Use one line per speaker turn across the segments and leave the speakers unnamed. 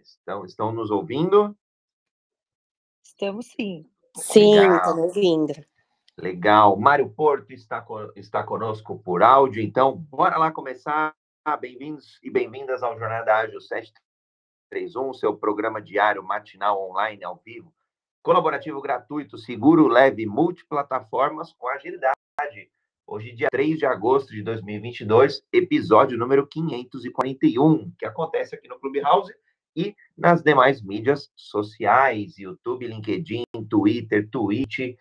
Estão, estão nos ouvindo?
Estamos sim.
Sim, estamos ouvindo.
Legal. Mário Porto está, está conosco por áudio, então bora lá começar. Bem-vindos e bem-vindas ao Jornada Ágil 731, seu programa diário matinal online ao vivo, colaborativo gratuito, seguro, leve, multiplataformas com agilidade. Hoje, dia 3 de agosto de 2022, episódio número 541, que acontece aqui no Clubhouse e nas demais mídias sociais, YouTube, LinkedIn, Twitter, Twitch,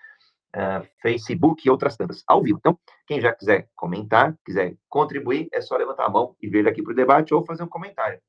uh, Facebook e outras tantas, ao vivo. Então, quem já quiser comentar, quiser contribuir, é só levantar a mão e vir aqui para o debate ou fazer um comentário.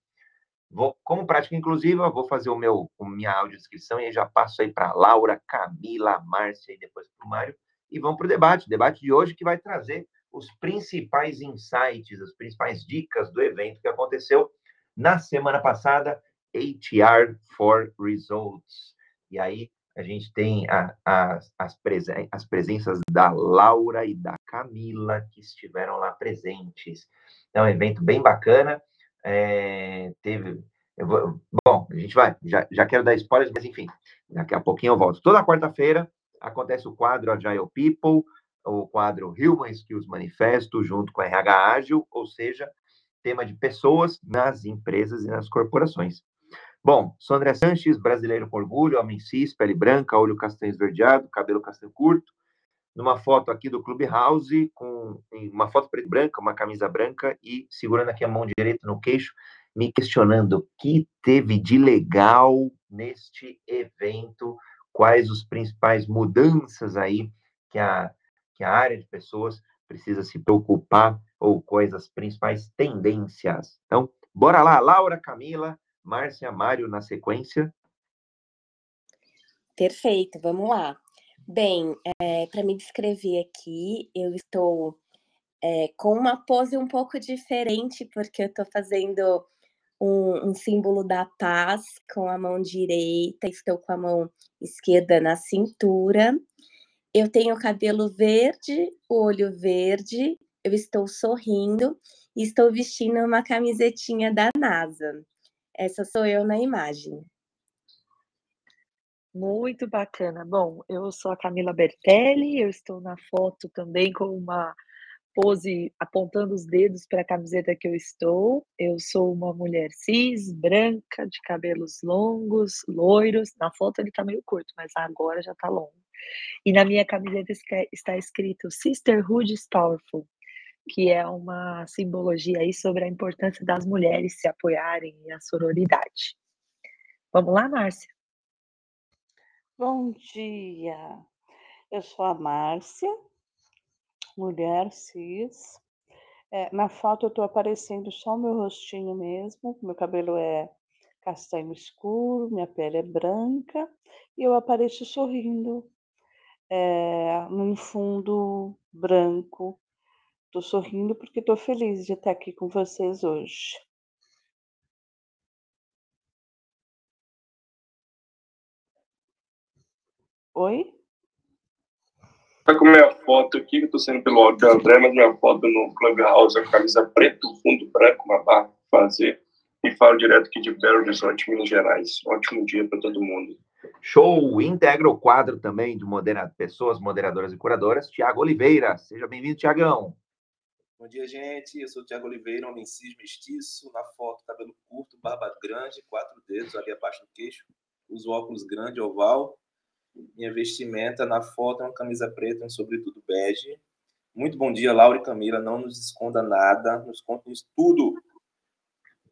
Vou, como prática inclusiva, vou fazer o meu, minha audiodescrição e aí já passo aí para Laura, Camila, Márcia e depois para o Mário e vamos para o debate. Debate de hoje que vai trazer os principais insights, as principais dicas do evento que aconteceu na semana passada, HR for Results. E aí a gente tem a, a, as, presen as presenças da Laura e da Camila que estiveram lá presentes. É um evento bem bacana. É, teve. Vou, bom, a gente vai, já, já quero dar spoilers, mas enfim, daqui a pouquinho eu volto. Toda quarta-feira acontece o quadro Agile People, o quadro Human Skills Manifesto, junto com a RH Ágil, ou seja, tema de pessoas nas empresas e nas corporações. Bom, sou André Sanches, brasileiro com orgulho, homem cis, pele branca, olho castanho esverdeado, cabelo castanho curto, numa foto aqui do Clubhouse, com uma foto preta e branca, uma camisa branca e segurando aqui a mão direita no queixo, me questionando o que teve de legal neste evento quais os principais mudanças aí que a, que a área de pessoas precisa se preocupar ou quais as principais tendências. Então, bora lá, Laura, Camila, Márcia, Mário na sequência.
Perfeito, vamos lá. Bem, é, para me descrever aqui, eu estou é, com uma pose um pouco diferente, porque eu estou fazendo um, um, símbolo da paz com a mão direita, estou com a mão esquerda na cintura. Eu tenho cabelo verde, olho verde, eu estou sorrindo e estou vestindo uma camisetinha da NASA. Essa sou eu na imagem.
Muito bacana. Bom, eu sou a Camila Bertelli, eu estou na foto também com uma pose apontando os dedos para a camiseta que eu estou. Eu sou uma mulher cis, branca, de cabelos longos, loiros. Na foto ele está meio curto, mas agora já está longo. E na minha camiseta está escrito Sisterhood is Powerful, que é uma simbologia aí sobre a importância das mulheres se apoiarem e a sororidade. Vamos lá, Márcia?
Bom dia. Eu sou a Márcia, mulher cis. É, na foto eu estou aparecendo só o meu rostinho mesmo, meu cabelo é castanho escuro, minha pele é branca e eu apareço sorrindo é, num fundo branco. Estou sorrindo porque estou feliz de estar aqui com vocês hoje. Oi?
Tá com minha foto aqui, que eu tô sendo pelo áudio do André, mas minha foto no Clubhouse é camisa preta, fundo branco, uma barra fazer. E falo direto aqui de Belo Horizonte, Minas Gerais. Ótimo dia para todo mundo.
Show! Integra o quadro também de modera pessoas moderadoras e curadoras, Tiago Oliveira. Seja bem-vindo, Tiagão.
Bom dia, gente. Eu sou o Tiago Oliveira, homem cis mestiço. Na foto, cabelo curto, barba grande, quatro dedos ali abaixo do queixo. Uso óculos grande, oval minha vestimenta na foto é uma camisa preta, um sobretudo bege. Muito bom dia, Laura e Camila. Não nos esconda nada, nos conte tudo.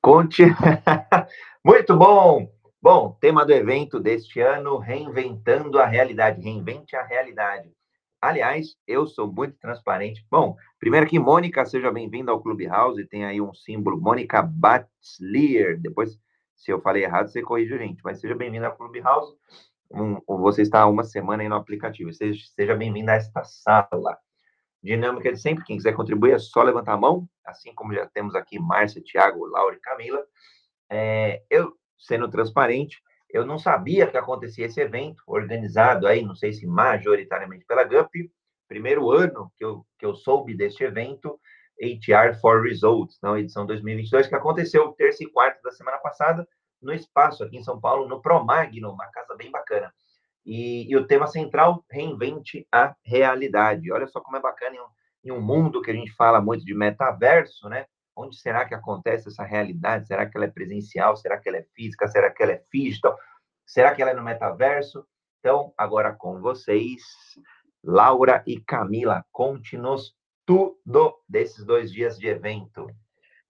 Conte. Muito bom. Bom, tema do evento deste ano: reinventando a realidade. Reinvente a realidade. Aliás, eu sou muito transparente. Bom, primeiro aqui, Mônica, seja bem-vinda ao Clubhouse. Tem aí um símbolo, Mônica Batzlier. Depois, se eu falei errado, você corrige, gente. Mas seja bem-vinda ao Clubhouse um, você está uma semana aí no aplicativo. Seja, seja bem-vindo a esta sala. Dinâmica de sempre, quem quiser contribuir é só levantar a mão, assim como já temos aqui Márcia, Tiago, Laura e Camila. É, eu, sendo transparente, eu não sabia que acontecia esse evento, organizado aí, não sei se majoritariamente pela GUP, primeiro ano que eu, que eu soube deste evento, HR for Results, na edição 2022, que aconteceu terça e quarta da semana passada, no espaço, aqui em São Paulo, no Promagno, uma casa bem bacana. E, e, o tema central, reinvente a realidade. Olha só como é bacana em um, em um mundo que a gente fala muito de metaverso, né? Onde será que acontece essa realidade? Será que ela é presencial? Será que ela é física? Será que ela é digital? Será que ela é no metaverso? Então, agora com vocês, Laura e Camila, conte-nos tudo desses dois dias de evento.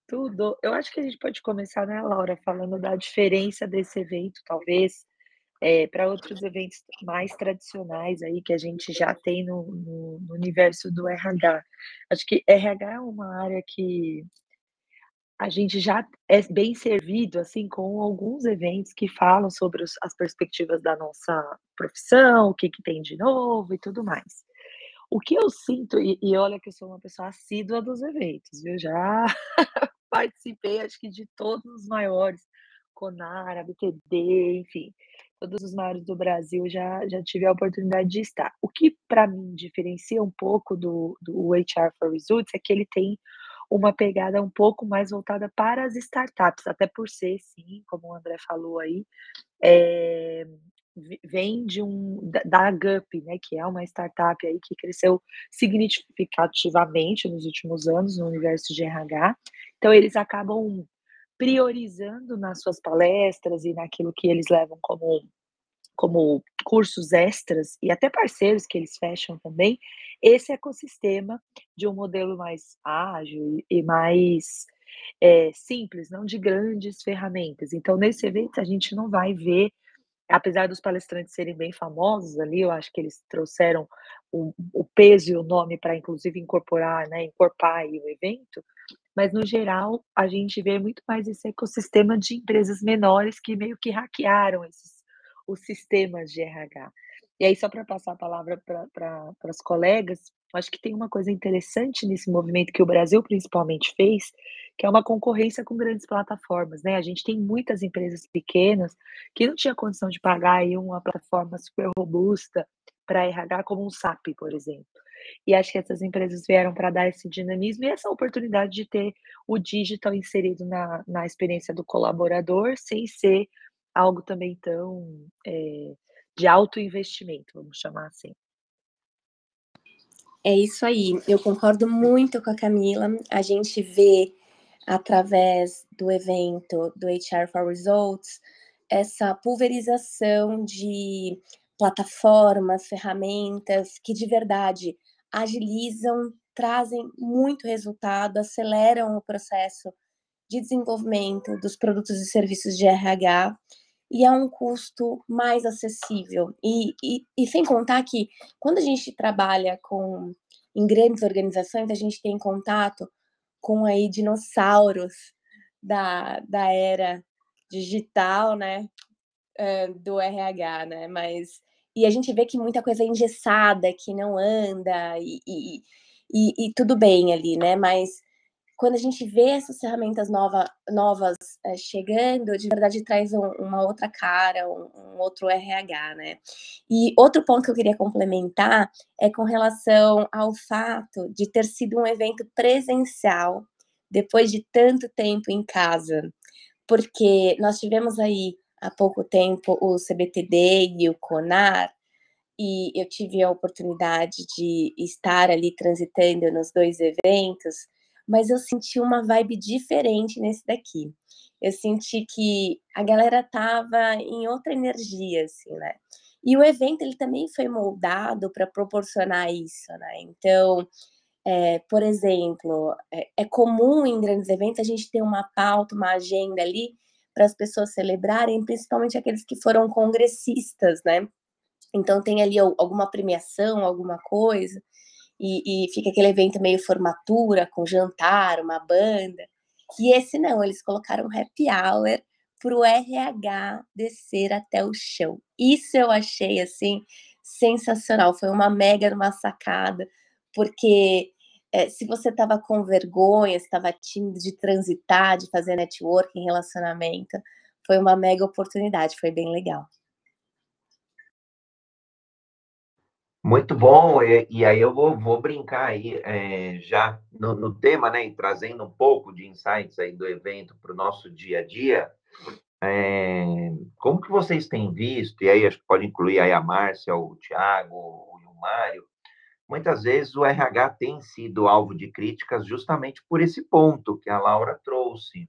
Tudo. Eu acho que a gente pode começar, né, Laura, falando da diferença desse evento, talvez, é, para outros eventos mais tradicionais aí que a gente já tem no, no, no universo do RH. Acho que RH é uma área que a gente já é bem servido, assim, com alguns eventos que falam sobre os, as perspectivas da nossa profissão, o que, que tem de novo e tudo mais. O que eu sinto, e, e olha que eu sou uma pessoa assídua dos eventos, viu? Já participei, acho que de todos os maiores, Conar, ABTD, enfim, todos os maiores do Brasil já, já tive a oportunidade de estar. O que, para mim, diferencia um pouco do, do HR for Results é que ele tem uma pegada um pouco mais voltada para as startups, até por ser, sim, como o André falou aí, é, vem de um da, da GUP, né, que é uma startup aí que cresceu significativamente nos últimos anos no universo de RH. Então eles acabam priorizando nas suas palestras e naquilo que eles levam como como cursos extras e até parceiros que eles fecham também, esse ecossistema de um modelo mais ágil e mais é, simples, não de grandes ferramentas. Então, nesse evento, a gente não vai ver apesar dos palestrantes serem bem famosos ali, eu acho que eles trouxeram o, o peso e o nome para, inclusive, incorporar, né, incorporar o evento, mas, no geral, a gente vê muito mais esse ecossistema de empresas menores que meio que hackearam esses, os sistemas de RH. E aí, só para passar a palavra para as colegas, acho que tem uma coisa interessante nesse movimento que o Brasil principalmente fez, que é uma concorrência com grandes plataformas, né? A gente tem muitas empresas pequenas que não tinha condição de pagar aí uma plataforma super robusta para RH como um SAP, por exemplo. E acho que essas empresas vieram para dar esse dinamismo e essa oportunidade de ter o digital inserido na, na experiência do colaborador, sem ser algo também tão é, de alto investimento, vamos chamar assim.
É isso aí, eu concordo muito com a Camila. A gente vê através do evento do HR for Results, essa pulverização de plataformas, ferramentas que de verdade agilizam, trazem muito resultado, aceleram o processo de desenvolvimento dos produtos e serviços de RH e é um custo mais acessível. E, e, e sem contar que quando a gente trabalha com em grandes organizações, a gente tem contato com aí dinossauros da, da era digital, né, do RH, né, mas e a gente vê que muita coisa é engessada, que não anda e, e, e, e tudo bem ali, né, mas quando a gente vê essas ferramentas nova, novas é, chegando, de verdade traz um, uma outra cara, um, um, outro RH, né? E outro ponto que eu queria complementar é com relação ao fato de ter sido um evento presencial depois de tanto tempo em casa, porque nós tivemos aí há pouco tempo o CBTD e o CONAR, e eu tive a oportunidade de estar ali transitando nos dois eventos mas eu senti uma vibe diferente nesse daqui. Eu senti que a galera tava em outra energia, assim, né? E o evento ele também foi moldado para proporcionar isso, né? Então, é, por exemplo, é, é, comum em grandes eventos a gente ter uma pauta, uma agenda ali para as pessoas celebrarem, principalmente aqueles que foram congressistas, né? Então tem ali alguma premiação, alguma coisa e, e fica aquele evento meio formatura, com jantar, uma banda. E esse não, eles colocaram um happy hour para o RH descer até o chão. Isso eu achei assim sensacional. Foi uma mega uma sacada, porque é, se você estava com vergonha, estava tímido de transitar, de fazer networking, relacionamento, foi uma mega oportunidade, foi bem legal.
Muito bom, e, e, aí eu vou, vou brincar aí é, já no, no, tema, né, e trazendo um pouco de insights aí do evento para o nosso dia a dia. é, como que vocês têm visto, e aí acho que pode incluir aí a Márcia, o Tiago o Mário, muitas vezes o RH tem sido alvo de críticas justamente por esse ponto que a Laura trouxe,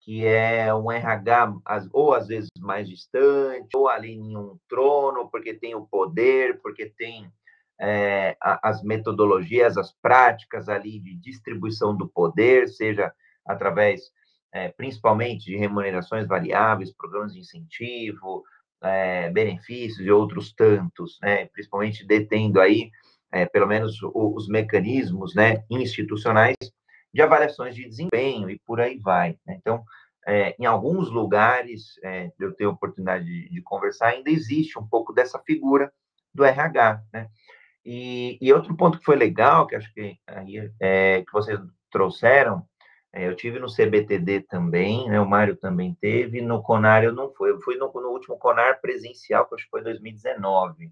que é um RH ou às vezes mais distante, ou ali em um trono, porque tem o poder, porque tem é, as metodologias, as práticas ali de distribuição do poder, seja através é, principalmente de remunerações variáveis, programas de incentivo, é, benefícios e outros tantos, né, principalmente detendo aí, é, pelo menos, o, os mecanismos né, institucionais de avaliações de desempenho e por aí vai. Né? Então, é, em alguns lugares, é, eu tenho oportunidade de, de, conversar, ainda existe um pouco dessa figura do RH, né? E, e outro ponto que foi legal, que acho que, aí, é, que vocês trouxeram, é, eu tive no CBTD também, né, o Mário também teve, no Conar eu não fui, eu fui no, no último Conar presencial, que acho que foi 2019,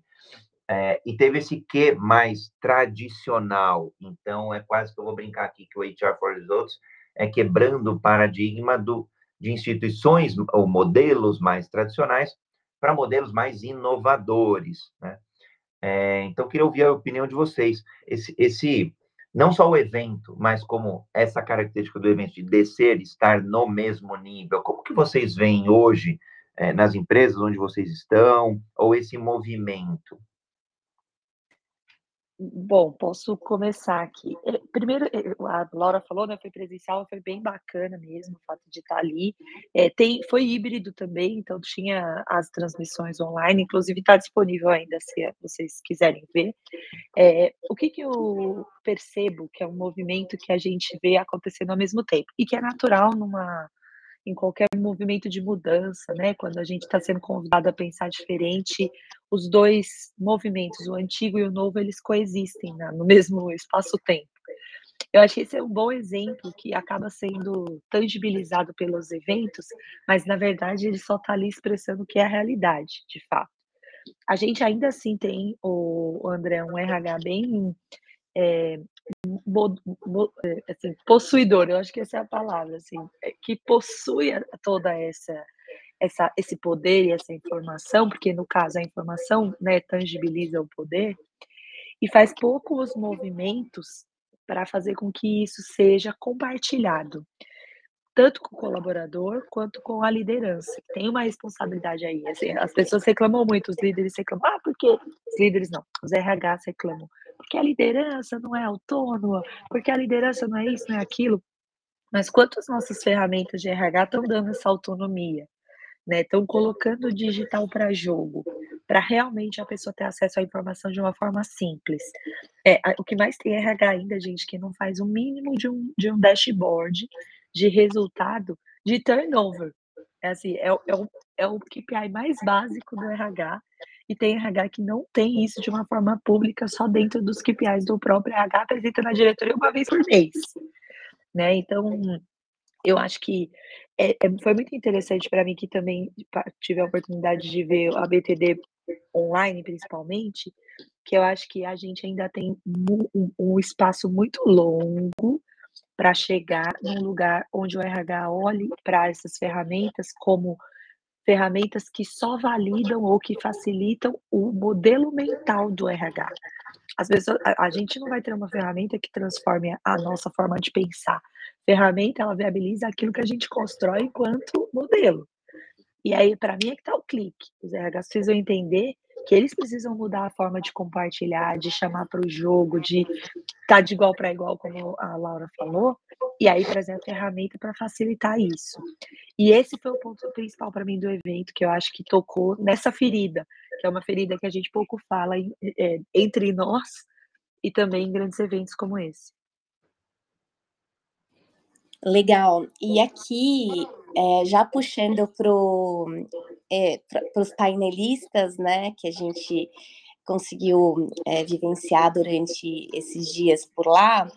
é, e teve esse quê mais tradicional, então é quase que eu vou brincar aqui que o HR for Results é quebrando o paradigma do, de instituições ou modelos mais tradicionais para modelos mais inovadores, né? É, então, queria ouvir a opinião de vocês. Esse, esse não só o evento, mas como essa característica do evento de descer, estar no mesmo nível, como que vocês veem hoje é, nas empresas onde vocês estão, ou esse movimento?
Bom, posso começar aqui. Eh, primeiro, eh, a Laura falou, né, foi presencial, foi bem bacana mesmo o fato de estar ali. É, tem, foi híbrido também, então tinha as transmissões online, inclusive está disponível ainda se vocês quiserem ver. É, o que, que eu percebo que é um movimento que a gente vê acontecendo ao mesmo tempo e que é natural numa em qualquer movimento de mudança, né? Quando a gente está sendo convidado a pensar diferente, os dois movimentos, o antigo e o novo, eles coexistem né? no mesmo espaço-tempo. Eu acho que esse é um bom exemplo que acaba sendo tangibilizado pelos eventos, mas na verdade ele só está ali expressando o que é a realidade, de fato. A gente ainda assim tem, o André, um RH bem é, assim, possuidor, eu acho que essa é a palavra, assim, é, que possui toda essa, essa, esse poder e essa informação, porque no caso a informação né, tangibiliza o poder, e faz poucos movimentos para fazer com que isso seja compartilhado, tanto com o colaborador quanto com a liderança. Tem uma responsabilidade aí. As pessoas reclamam muito, os líderes reclamam, ah, porque os líderes não, os RHs reclamam porque a liderança não é autônoma, porque a liderança não é isso, não é aquilo. Mas quantas nossas ferramentas de RH estão dando essa autonomia? Né? Estão colocando o digital para jogo, para realmente a pessoa ter acesso à informação de uma forma simples. É, o que mais tem RH ainda, gente, que não faz o mínimo de um, de um dashboard de resultado de turnover. É assim, é, é, o, é o KPI mais básico do RH e tem RH que não tem isso de uma forma pública, só dentro dos KPIs do próprio RH, apresenta na diretoria uma vez por mês. Né? Então, eu acho que é, é, foi muito interessante para mim que também tive a oportunidade de ver a BTD online, principalmente, que eu acho que a gente ainda tem um, um espaço muito longo para chegar num lugar onde o RH olhe para essas ferramentas como ferramentas que só validam ou que facilitam o modelo mental do RH. Às vezes a, a, gente não vai ter uma ferramenta que transforme a nossa forma de pensar. Ferramenta ela viabiliza aquilo que a gente constrói enquanto modelo. E aí para mim é que está o clique. Os RHs precisam entender que eles precisam mudar a forma de compartilhar, de chamar para o jogo, de estar tá de igual para igual, como a Laura falou, e aí trazer a ferramenta para facilitar isso. E esse foi o ponto principal para mim do evento, que eu acho que tocou nessa ferida, que é uma ferida que a gente pouco fala é, entre nós e também em grandes eventos como esse.
Legal. E aqui, é, já puxando para é, os painelistas, né, que a gente conseguiu é, vivenciar durante esses dias por lá,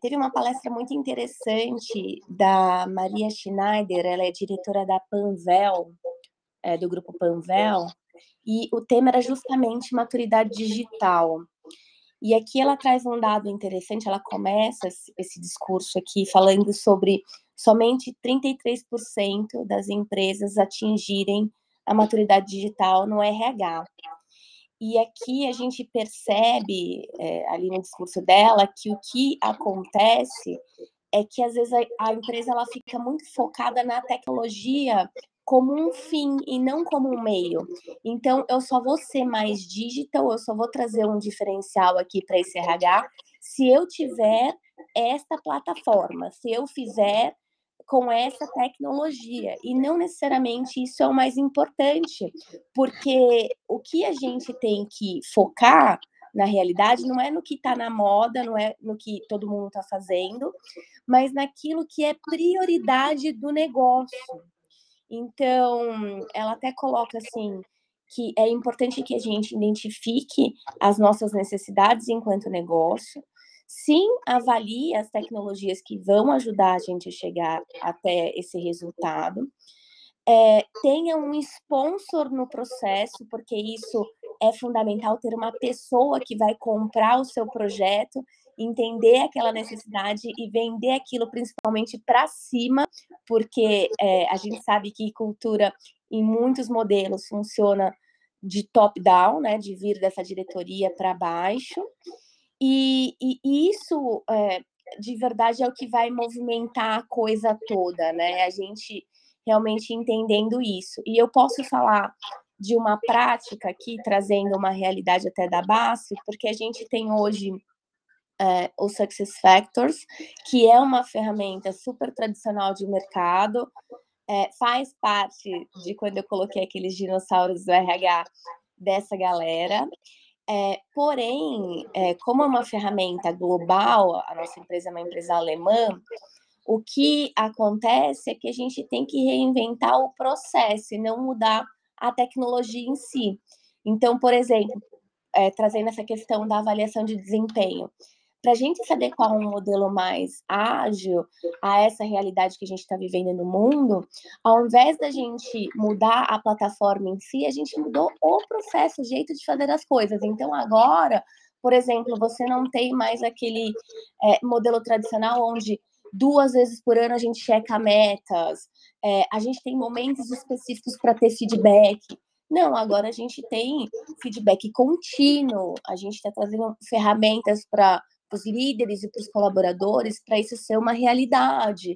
teve uma palestra muito interessante da Maria Schneider, ela é diretora da Panvel, do grupo Panvel, e o tema era justamente maturidade digital. E aqui ela traz um dado interessante, ela começa esse discurso aqui falando sobre somente 33% das empresas atingirem a maturidade digital no RH. E aqui a gente percebe, é, ali no discurso dela, que o que acontece é que às vezes a, a, empresa ela fica muito focada na tecnologia como um fim e não como um meio. Então, eu só vou ser mais digital, eu só vou trazer um diferencial aqui para esse RH se eu tiver esta plataforma, se eu fizer com essa tecnologia. E não necessariamente isso é o mais importante, porque o que a gente tem que focar na realidade não é no que está na moda, não é no que todo mundo está fazendo, mas naquilo que é prioridade do negócio. Então, ela até coloca assim que é importante que a gente identifique as nossas necessidades enquanto negócio, sim, avalie as tecnologias que vão ajudar a gente a chegar até esse resultado. É, tenha um sponsor no processo, porque isso é fundamental ter uma pessoa que vai comprar o seu projeto, entender aquela necessidade e vender aquilo principalmente para cima, porque é, a gente sabe que cultura em muitos modelos funciona de top-down, né, de vir dessa diretoria para baixo. E, e isso, é, de verdade, é o que vai movimentar a coisa toda, né? A gente realmente entendendo isso. E eu posso falar de uma prática aqui, trazendo uma realidade até da base, porque a gente tem hoje é, o Success Factors, que é uma ferramenta super tradicional de mercado, é, faz parte de quando eu coloquei aqueles dinossauros do RH dessa galera. É, porém, é, como é uma ferramenta global, a nossa empresa é uma empresa alemã, o que acontece é que a gente tem que reinventar o processo e não mudar a tecnologia em si. Então, por exemplo, é, trazendo essa questão da avaliação de desempenho, para a gente se adequar a um modelo mais ágil a essa realidade que a gente está vivendo no mundo, ao invés da gente mudar a plataforma em si, a gente mudou o processo, o jeito de fazer as coisas. Então, agora, por exemplo, você não tem mais aquele é, modelo tradicional onde duas vezes por ano a gente checa metas, é, a gente tem momentos específicos para ter feedback. Não, agora a gente tem feedback contínuo, a gente está trazendo ferramentas para os líderes e para os colaboradores para isso ser uma realidade.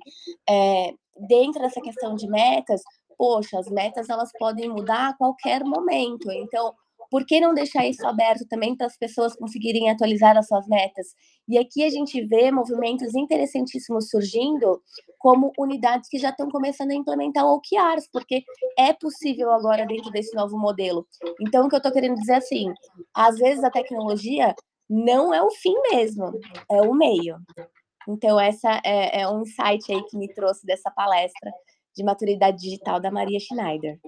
É, dentro dessa questão de metas, poxa, as metas elas podem mudar a qualquer momento. Então, por que não deixar isso aberto também para as pessoas conseguirem atualizar as suas metas? E aqui a gente vê movimentos interessantíssimos surgindo, como unidades que já estão começando a implementar OKRs, porque é possível agora dentro desse novo modelo. Então, o que eu estou querendo dizer é assim, às vezes a tecnologia não é o fim mesmo, é o meio. Então, essa é, é um insight aí que me trouxe dessa palestra de maturidade digital da Maria Schneider.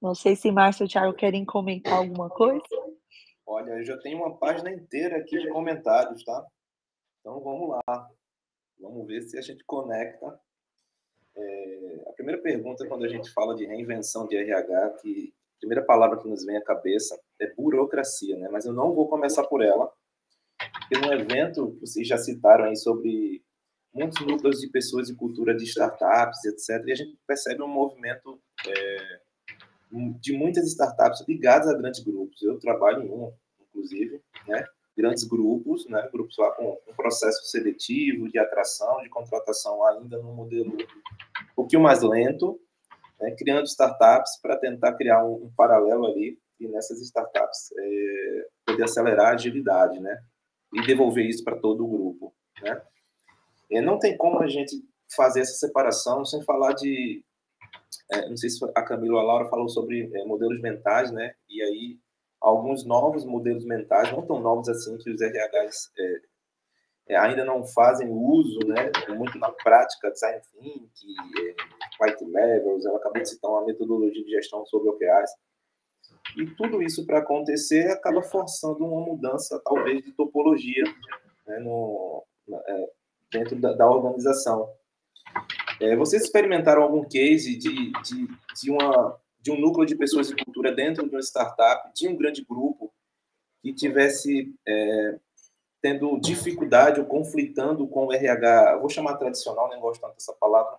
Não sei se Márcio e Thiago querem comentar alguma coisa.
Olha, eu já tenho uma página inteira aqui de comentários, tá? Então vamos lá. Vamos ver se a gente conecta. É, a primeira pergunta, quando a gente fala de reinvenção de RH, que a primeira palavra que nos vem à cabeça é burocracia, né? Mas eu não vou começar por ela, porque no evento, vocês já citaram aí sobre muitos núcleos de pessoas e cultura de startups, etc. E a gente percebe um movimento é, de muitas startups ligadas a grandes grupos. Eu trabalho em um, inclusive, né? grandes grupos, né? grupos lá com um processo seletivo, de atração, de contratação ainda no modelo um pouquinho mais lento, né? criando startups para tentar criar um, um, paralelo ali e nessas startups é, poder acelerar a agilidade, né? E devolver isso para todo o grupo, né? E não tem como a gente fazer essa separação sem falar de é, não sei se a Camila ou a Laura falou sobre é, modelos mentais, né? E aí alguns novos modelos mentais, não tão novos assim, que os RHs é, é, ainda não fazem uso, né? Muito na prática, design thinking, é, white levels, ela acabou de citar uma metodologia de gestão sobre OKRs. E tudo isso para acontecer acaba forçando uma mudança, talvez, de topologia né, no, é, dentro da, da organização. É, vocês experimentaram algum case de, de, de, uma, de um núcleo de pessoas de cultura dentro de uma startup, de um grande grupo, que tivesse é, tendo dificuldade ou conflitando com o RH, vou chamar tradicional, nem gosto tanto dessa palavra,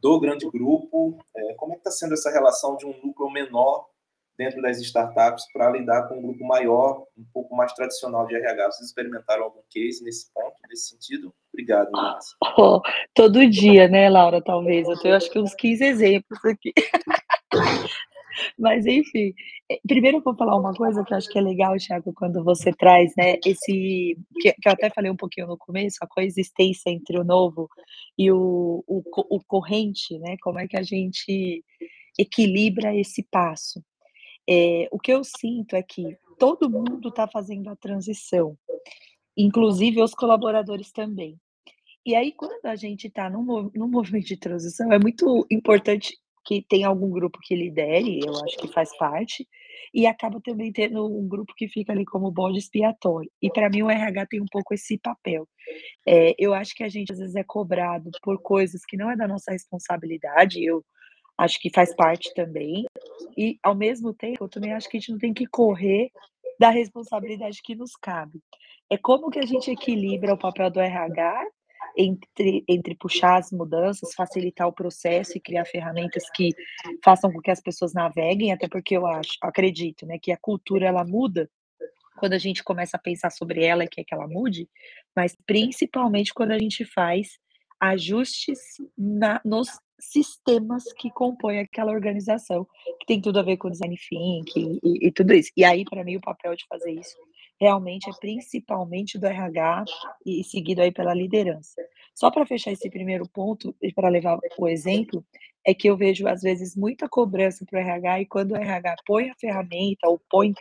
do grande grupo? É, como é que está sendo essa relação de um núcleo menor dentro das startups para lidar com um grupo maior, um pouco mais tradicional de RH? Vocês experimentaram algum case nesse ponto, nesse sentido? Obrigado,
Oh, todo dia, né, Laura, talvez. Eu tenho acho que uns 15 exemplos aqui. Mas enfim, eh, primeiro eu vou falar uma coisa que eu acho que é legal, Thiago, quando você traz, né, esse que, que eu até falei um pouquinho no começo, a coexistência entre o novo e o, o, o corrente, né? Como é que a gente equilibra esse passo? É, o que eu sinto é que todo mundo está fazendo a transição, inclusive os colaboradores também. E aí, quando a gente está num, num movimento de transição, é muito importante que tenha algum grupo que lidere, eu acho que faz parte, e acaba também tendo um grupo que fica ali como bode expiatório. E para mim o RH tem um pouco esse papel. É, eu acho que a gente às vezes é cobrado por coisas que não é da nossa responsabilidade, eu acho que faz parte também. E ao mesmo tempo, eu também acho que a gente não tem que correr da responsabilidade que nos cabe. É como que a gente equilibra o papel do RH entre, entre puxar as mudanças, facilitar o processo e criar ferramentas que façam com que as pessoas naveguem, até porque eu acho, acredito, né, que a cultura ela muda quando a gente começa a pensar sobre ela e quer que ela mude, mas principalmente quando a gente faz ajustes na, nos sistemas que compõem aquela organização, que tem tudo a ver com design thinking e, e tudo isso. E aí, para mim, o papel de fazer isso realmente é principalmente do RH e seguido aí pela liderança. Só para fechar esse primeiro ponto e para levar o exemplo, é que eu vejo às vezes muita cobrança para o RH e quando o RH põe a ferramenta ou põe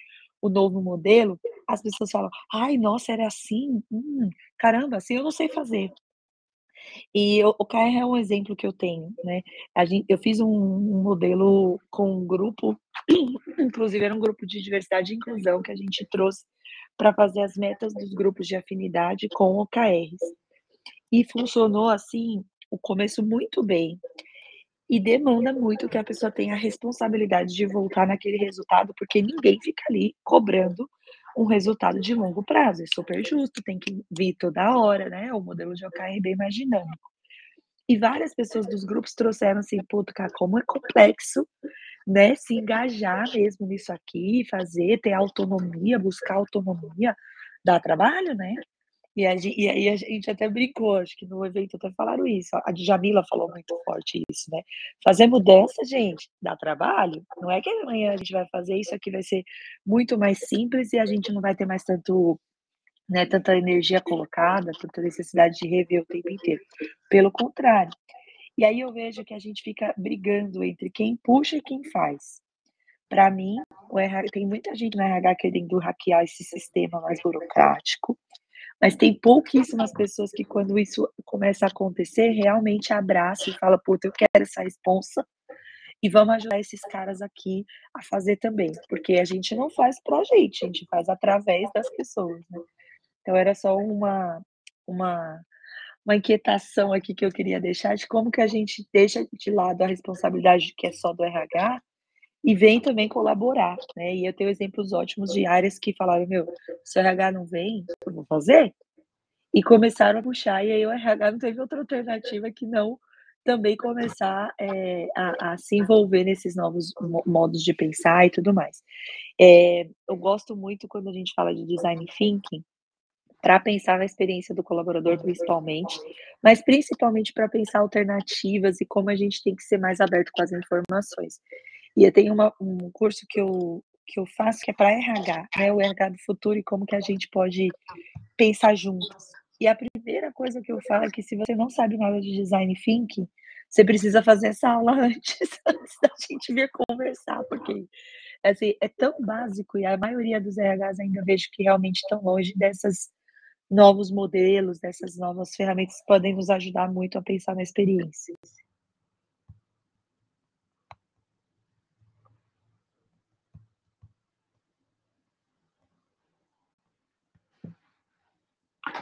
o novo modelo, as pessoas falam: "Ai, nossa, era assim? Hum, caramba, assim eu não sei fazer". E o o KR é um exemplo que eu tenho, né. A gen eu fiz um um modelo com um grupo, inclusive era um grupo de diversidade e inclusão que a gente trouxe para fazer as metas dos grupos de afinidade com OKRs. E funcionou, assim, o começo muito bem. E demanda muito que a pessoa tenha a responsabilidade de voltar naquele resultado, porque ninguém fica ali cobrando um resultado de longo prazo. É super justo, tem que vir toda hora, né? O modelo de OKR bem mais dinâmico. E várias pessoas dos grupos trouxeram assim, puto, cara, como é complexo, né? Se engajar mesmo nisso aqui, fazer, ter autonomia, buscar autonomia, dá trabalho, né? E, a, e aí a gente até brincou, acho que no evento até falaram isso. A Djamila falou muito forte isso, né? Fazer mudança, gente, dá trabalho. Não é que amanhã a gente vai fazer isso aqui, vai ser muito mais simples e a gente não vai ter mais tanto, né, tanta energia colocada, tanta necessidade de rever o tempo inteiro. Pelo contrário. E aí eu vejo que a gente fica brigando entre quem puxa e quem faz. Para mim, o RH, tem muita gente no RH querendo hackear esse sistema mais burocrático mas tem pouquíssimas pessoas que, quando isso começa a acontecer, realmente abraçam e falam: puta, eu quero essa responsa e vamos ajudar esses caras aqui a fazer também, porque a gente não faz para a gente, a gente faz através das pessoas, né? Então era só uma, uma, uma inquietação aqui que eu queria deixar de como que a gente deixa de lado a responsabilidade que é só do RH e vem também colaborar, né? E eu tenho exemplos ótimos de áreas que falaram: meu, se o RH não vem, eu vou fazer. E começaram a puxar, e aí o RH não teve outra alternativa que não também começar é, a, a, se envolver nesses novos modos de pensar e tudo mais. É, eu gosto muito quando a gente fala de design thinking, para pensar na experiência do colaborador, principalmente, mas principalmente para pensar alternativas e como a gente tem que ser mais aberto com as informações. E eu tenho uma, um curso que eu, que eu faço que é para RH, né? O RH do futuro e como que a gente pode pensar juntos. E a primeira coisa que eu falo é que se você não sabe nada de design thinking, você precisa fazer essa aula antes, antes da gente vir conversar, porque assim, é tão básico e a maioria dos RHs ainda vejo que realmente estão longe dessas novos modelos, dessas novas ferramentas que podem nos ajudar muito a pensar na experiência.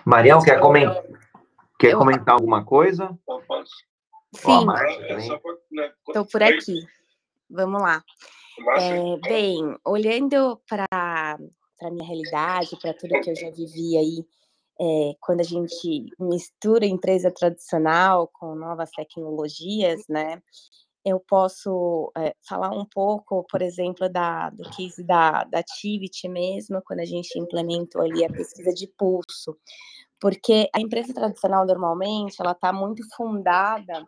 Marião, quer, coment... quer comentar alguma coisa?
Sim, estou por aqui. Vamos lá. É, bem, olhando para a minha realidade, para tudo que eu já vivi aí é, quando a gente mistura empresa tradicional com novas tecnologias, né? Eu posso é, falar um pouco, por exemplo, da, do case da, da Tivit mesmo, quando a gente implementou ali a pesquisa de pulso, porque a empresa tradicional, normalmente, ela está muito fundada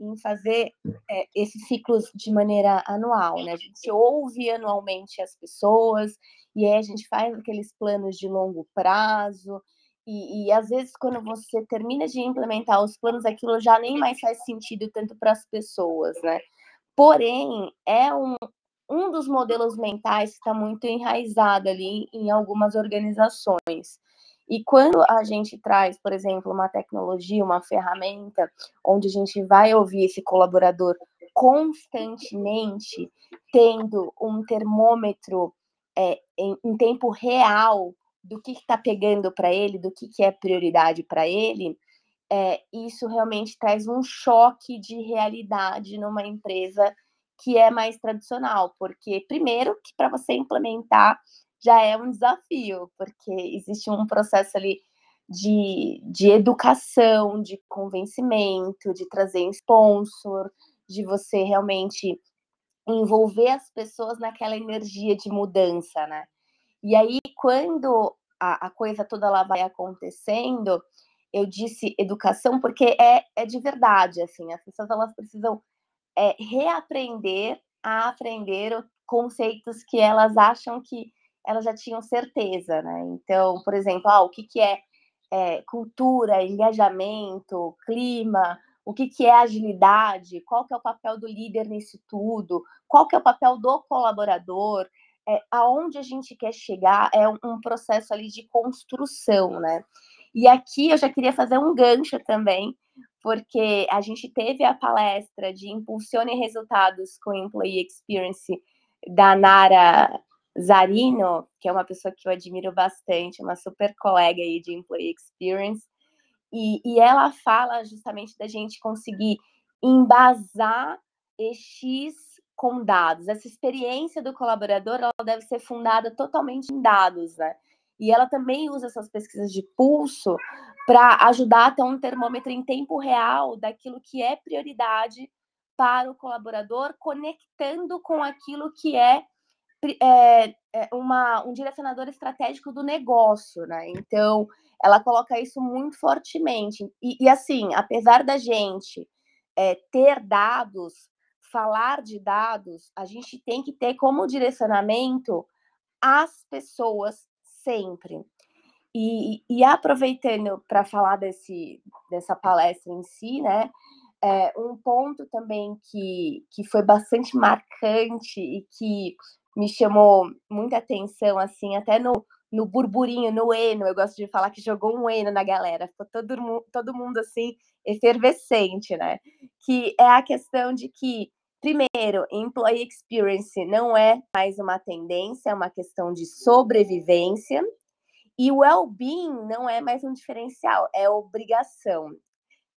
em fazer é, esses ciclos de maneira anual, né? A gente ouve anualmente as pessoas e aí a gente faz aqueles planos de longo prazo e, e às vezes quando você termina de implementar os planos, aquilo já nem mais faz sentido tanto para as pessoas, né? Porém, é um, um dos modelos mentais que está muito enraizado ali em algumas organizações. E quando a gente traz, por exemplo, uma tecnologia, uma ferramenta, onde a gente vai ouvir esse colaborador constantemente, tendo um termômetro é, em, em, tempo real do que está pegando para ele, do que, que é prioridade para ele, é, isso realmente traz um choque de realidade numa empresa que é mais tradicional, porque primeiro que para você implementar já é um desafio, porque existe um processo ali de, de educação, de convencimento, de trazer sponsor, de você realmente envolver as pessoas naquela energia de mudança, né? E aí, quando a, a coisa toda lá vai acontecendo, eu disse educação porque é, é de verdade, assim, as pessoas elas precisam é, reaprender a aprender conceitos que elas acham que elas já tinham certeza, né? Então, por exemplo, ah, o que, que é, é cultura, engajamento, clima, o que, que é agilidade, qual que é o papel do líder nisso tudo, qual que é o papel do colaborador, é, aonde a gente quer chegar é um, um processo ali de construção, né? E aqui eu já queria fazer um gancho também, porque a gente teve a palestra de Impulsione Resultados com Employee Experience da Nara Zarino, que é uma pessoa que eu admiro bastante, uma super colega aí de Employee Experience, e, e ela fala justamente da gente conseguir embasar EX com dados. Essa experiência do colaborador ela deve ser fundada totalmente em dados, né? E ela também usa essas pesquisas de pulso para ajudar a ter um termômetro em tempo real daquilo que é prioridade para o colaborador, conectando com aquilo que é é, é uma, um direcionador estratégico do negócio, né? Então, ela coloca isso muito fortemente. E, e assim, apesar da gente é, ter dados, falar de dados, a gente tem que ter como direcionamento as pessoas sempre. E, e aproveitando para falar desse, dessa palestra em si, né? É, um ponto também que, que foi bastante marcante e que me chamou muita atenção, assim, até no, no burburinho, no eno, eu gosto de falar que jogou um eno na galera, ficou todo, todo mundo, assim, efervescente, né? Que é a questão de que, primeiro, employee experience não é mais uma tendência, é uma questão de sobrevivência, e o well-being não é mais um diferencial, é obrigação.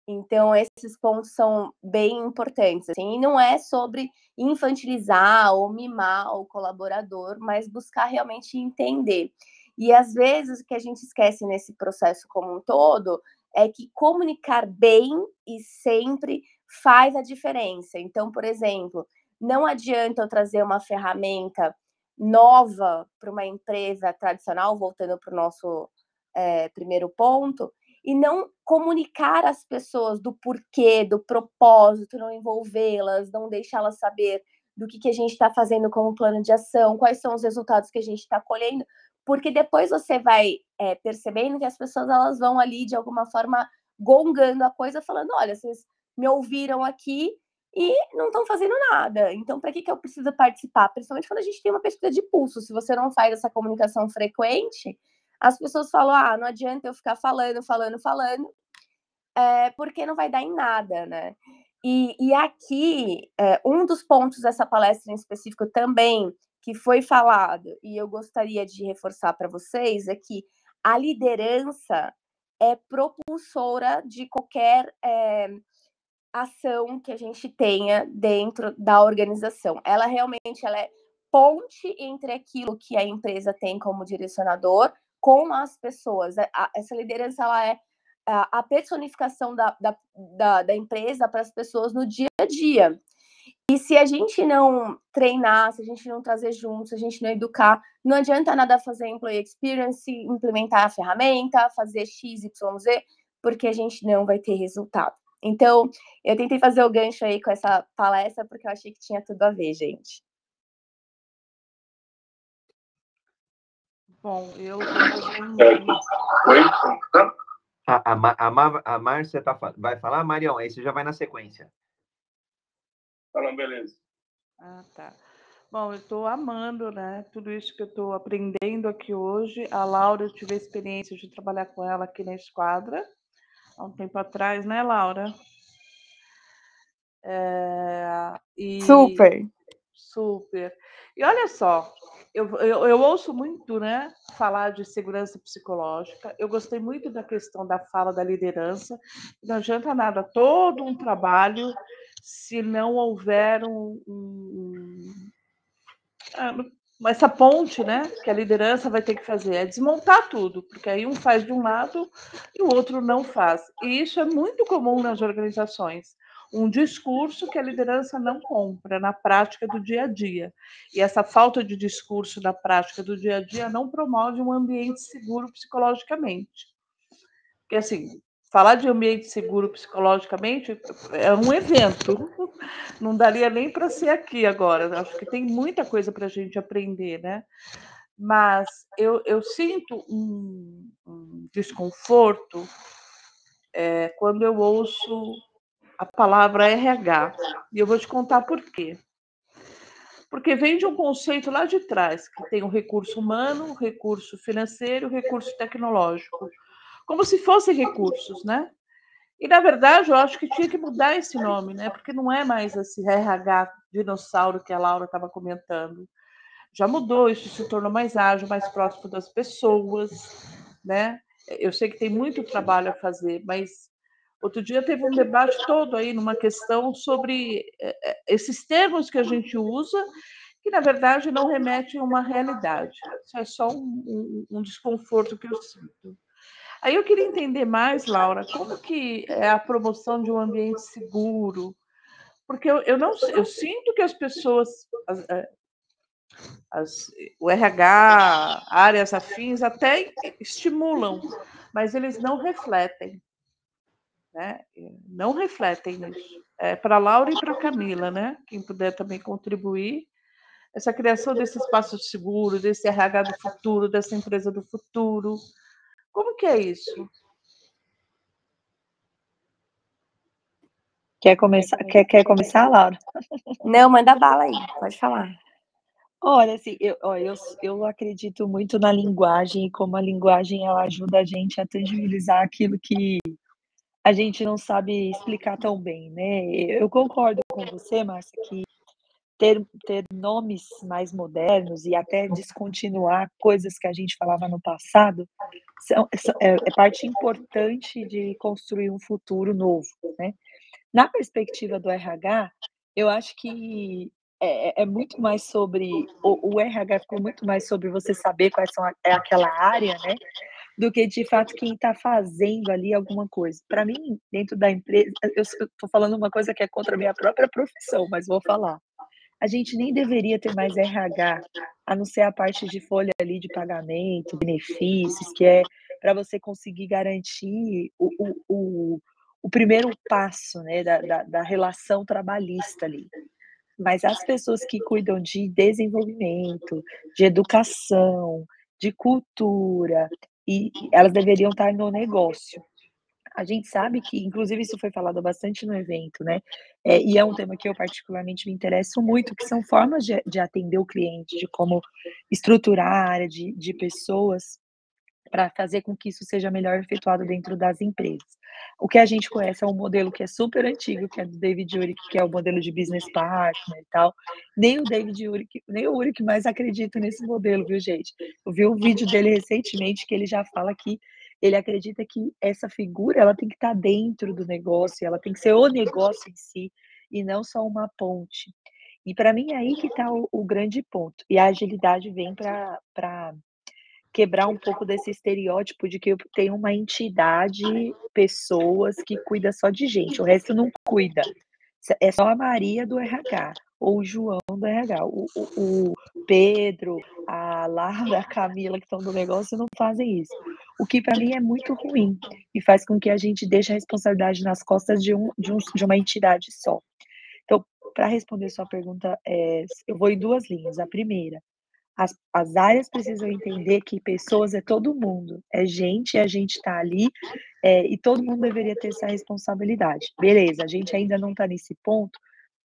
Então, esses pontos são bem importantes. Assim, e não é sobre infantilizar ou mimar o colaborador, mas buscar realmente entender. E às vezes o que a gente esquece nesse processo como um todo é que comunicar bem e sempre faz a diferença. Então, por exemplo, não adianta eu trazer uma ferramenta nova para uma empresa tradicional, voltando para o nosso é, primeiro ponto, e não comunicar às pessoas do porquê, do propósito, não envolvê-las, não deixá-las saber do que, que a gente está fazendo como plano de ação, quais são os resultados que a gente está colhendo, porque depois você vai é, percebendo que as pessoas elas vão ali de alguma forma gongando a coisa, falando: olha, vocês me ouviram aqui e não estão fazendo nada. Então, para que, que eu preciso participar? Principalmente quando a gente tem uma pesquisa de pulso. Se você não faz essa comunicação frequente, as pessoas falam: ah, não adianta eu ficar falando, falando, falando, é, porque não vai dar em nada, né? E, e aqui, é, um dos pontos dessa palestra em específico também, que foi falado, e eu gostaria de reforçar para vocês, é que a liderança é propulsora de qualquer é, ação que a gente tenha dentro da organização. Ela realmente ela é ponte entre aquilo que a empresa tem como direcionador com as pessoas. É, essa liderança ela é a personificação da, da, da, da empresa para as pessoas no dia a dia. E se a gente não treinar, se a gente não trazer junto, se a gente não educar, não adianta nada fazer employee experience, implementar a ferramenta, fazer X, Y, Z, porque a gente não vai ter resultado. Então, eu tentei fazer o gancho aí com essa palestra, porque eu achei que tinha tudo a ver, gente.
Bom, eu.
Oi?
A, a, a, a Márcia tá, vai falar, Marião, aí você já vai na sequência.
Tá, não, beleza.
Ah, tá. Bom, eu estou amando, né? Tudo isso que eu estou aprendendo aqui hoje. A Laura, eu tive a experiência de trabalhar com ela aqui na esquadra há um tempo atrás, né, Laura? É,
e... Super.
Super. E olha só, eu, eu, eu, ouço muito, né, falar de segurança psicológica. Eu gostei muito da questão da fala da liderança. Não adianta nada, todo um trabalho se não houver um, um, um, essa ponte, né, que a liderança vai ter que fazer, é desmontar tudo, porque aí um faz de um lado e o outro não faz. E isso é muito comum nas organizações um discurso que a liderança não compra na prática do dia a dia. E essa falta de discurso na prática do dia a dia não promove um ambiente seguro psicologicamente. Porque, assim, falar de ambiente seguro psicologicamente é um evento, não daria nem para ser aqui agora. Acho que tem muita coisa para a gente aprender, né? Mas eu, eu sinto um, um desconforto é, quando eu ouço a palavra RH. E eu vou te contar por quê. Porque vem de um conceito lá de trás, que tem o recurso humano, o recurso financeiro, o recurso tecnológico. Como se fossem recursos, né? E, na verdade, eu acho que tinha que mudar esse nome, né? Porque não é mais esse RH dinossauro que a Laura estava comentando. Já mudou, isso se tornou mais ágil, mais próximo das pessoas, né? Eu sei que tem muito trabalho a fazer, mas Outro dia teve um debate todo aí numa questão sobre eh, eh, esses termos que a gente usa, que na verdade não remetem a uma realidade. Isso é só um, um, um desconforto que eu sinto. Aí eu queria entender mais, Laura, como que é a promoção de um ambiente seguro? Porque eu, eu não eu sinto que as pessoas, as, eh, as, o RH, áreas afins até estimulam, mas eles não refletem né? Não refletem nisso. É, para Laura e para Camila, né? Quem puder também contribuir. Essa criação desse espaço seguro, desse RH do futuro, dessa empresa do futuro. Como que é isso?
Quer começar, quer, quer começar, Laura?
Não, manda bala aí, pode falar.
Olha, assim, eu, eu, eu acredito muito na linguagem e como a linguagem ela ajuda a gente a tangibilizar aquilo que a gente não sabe explicar tão bem, né? Eu concordo com você, Márcia, que ter, ter nomes mais modernos e até descontinuar coisas que a gente falava no passado são, é, é parte importante de construir um futuro novo, né? Na perspectiva do RH, eu acho que é, é muito mais sobre o, o, RH ficou muito mais sobre você saber quais são a, é aquela área, né? do que de fato quem está fazendo ali alguma coisa. Para mim, dentro da empresa, eu estou falando uma coisa que é contra a minha própria profissão, mas vou falar. A gente nem deveria ter mais RH, a não ser a parte de folha ali de pagamento, benefícios, que é para você conseguir garantir o, o, o, o, primeiro passo né, da, da, da relação trabalhista ali mas as pessoas que cuidam de desenvolvimento, de educação, de cultura, e elas deveriam estar no negócio. A gente sabe que, inclusive, isso foi falado bastante no evento, né? É, e é um tema que eu particularmente me interesso muito, que são formas de, de atender o cliente, de como estruturar a área de, de pessoas para fazer com que isso seja melhor efetuado dentro das empresas. O que a gente conhece é um modelo que é super antigo, que é do David Urich, que é o modelo de business partner e tal. Nem o David Urich, nem o Urich mais acredita nesse modelo, viu, gente? Eu vi um vídeo dele recentemente que ele já fala que ele acredita que essa figura ela tem que estar dentro do negócio, ela tem que ser o negócio em si e não só uma ponte. E para mim é aí que está o, o grande ponto. E a agilidade vem para quebrar um pouco desse estereótipo de que tem uma entidade, pessoas que cuida só de gente, o resto não cuida. É só a Maria do RH, ou o João do RH. O, o, o Pedro, a Lara, a Camila, que estão no negócio, não fazem isso. O que para mim é muito ruim e faz com que a gente deixe a responsabilidade nas costas de, um, de, um, de uma entidade só. Então, para responder sua pergunta, é, eu vou em duas linhas. A primeira, as, as áreas precisam entender que pessoas é todo mundo, é gente, a gente está ali, é, e todo mundo deveria ter essa responsabilidade. Beleza, a gente ainda não está nesse ponto.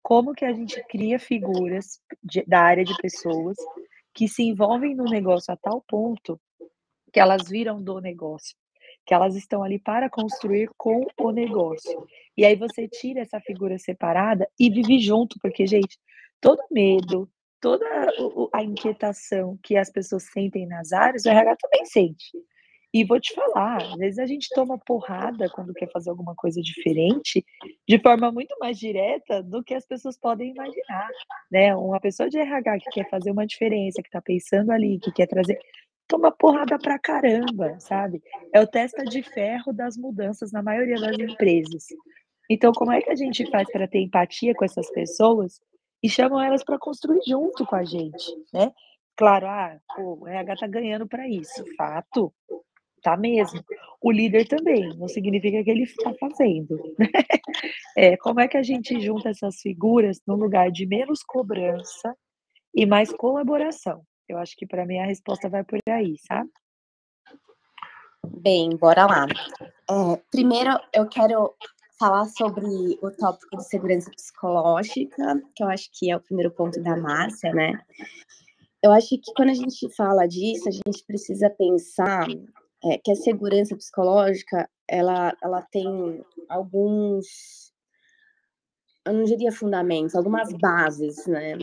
Como que a gente cria figuras de, da área de pessoas que se envolvem no negócio a tal ponto que elas viram do negócio, que elas estão ali para construir com o negócio. E aí você tira essa figura separada e vive junto, porque, gente, todo medo, toda a inquietação que as pessoas sentem nas áreas, o RH também sente. E vou te falar, às vezes a gente toma porrada quando quer fazer alguma coisa diferente, de forma muito mais direta do que as pessoas podem imaginar, né? Uma pessoa de RH que quer fazer uma diferença, que está pensando ali, que quer trazer, toma porrada pra caramba, sabe? É o testa de ferro das mudanças na maioria das empresas. Então, como é que a gente faz para ter empatia com essas pessoas e chamam elas para construir junto com a gente, né? Claro, ah, pô, o RH tá ganhando para isso, fato, tá mesmo. O líder também, não significa que ele está fazendo. Né? É, como é que a gente junta essas figuras num lugar de menos cobrança e mais colaboração? Eu acho que para mim a resposta vai por aí, sabe?
Bem, bora lá. É, primeiro, eu quero falar sobre o tópico de segurança psicológica, que eu acho que é o primeiro ponto da Márcia, né? Eu acho que quando a gente fala disso, a gente precisa pensar é, que a segurança psicológica, ela, ela tem alguns, eu não diria fundamentos, algumas bases, né?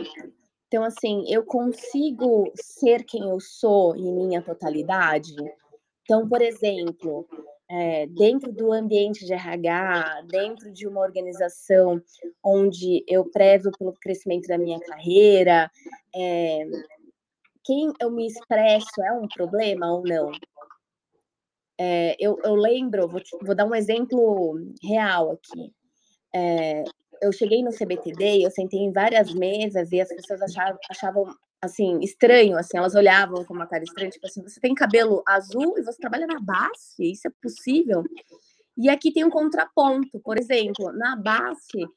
Então, assim, eu consigo ser quem eu sou em minha totalidade? Então, por exemplo, é, dentro do ambiente de RH, dentro de uma organização onde eu prezo pelo crescimento da minha carreira, é, quem eu me expresso é um problema ou não? É, eu, eu, lembro, vou, vou, dar um exemplo real aqui. Eu cheguei no CBTD, eu sentei em várias mesas e as pessoas achavam, achavam assim, estranho, assim, elas olhavam com uma cara estranha, tipo assim, você tem cabelo azul e você trabalha na base? Isso é possível? E aqui tem um contraponto, por exemplo, na base,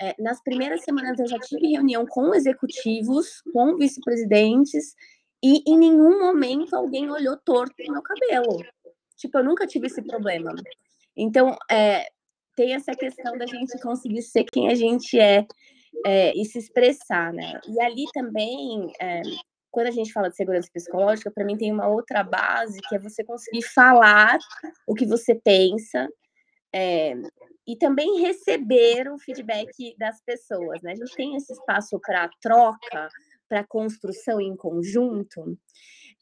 é, nas primeiras semanas eu já tive reunião com executivos, com vice-presidentes, e em nenhum momento alguém olhou torto no meu cabelo. Tipo, eu nunca tive esse problema. Então, é, tem essa questão da gente conseguir ser quem a gente é, é e se expressar, né? E ali também, é, quando a gente fala de segurança psicológica, para mim tem uma outra base que é você conseguir falar o que você pensa é, e também receber o feedback das pessoas, né? A gente tem esse espaço para troca, para construção em conjunto.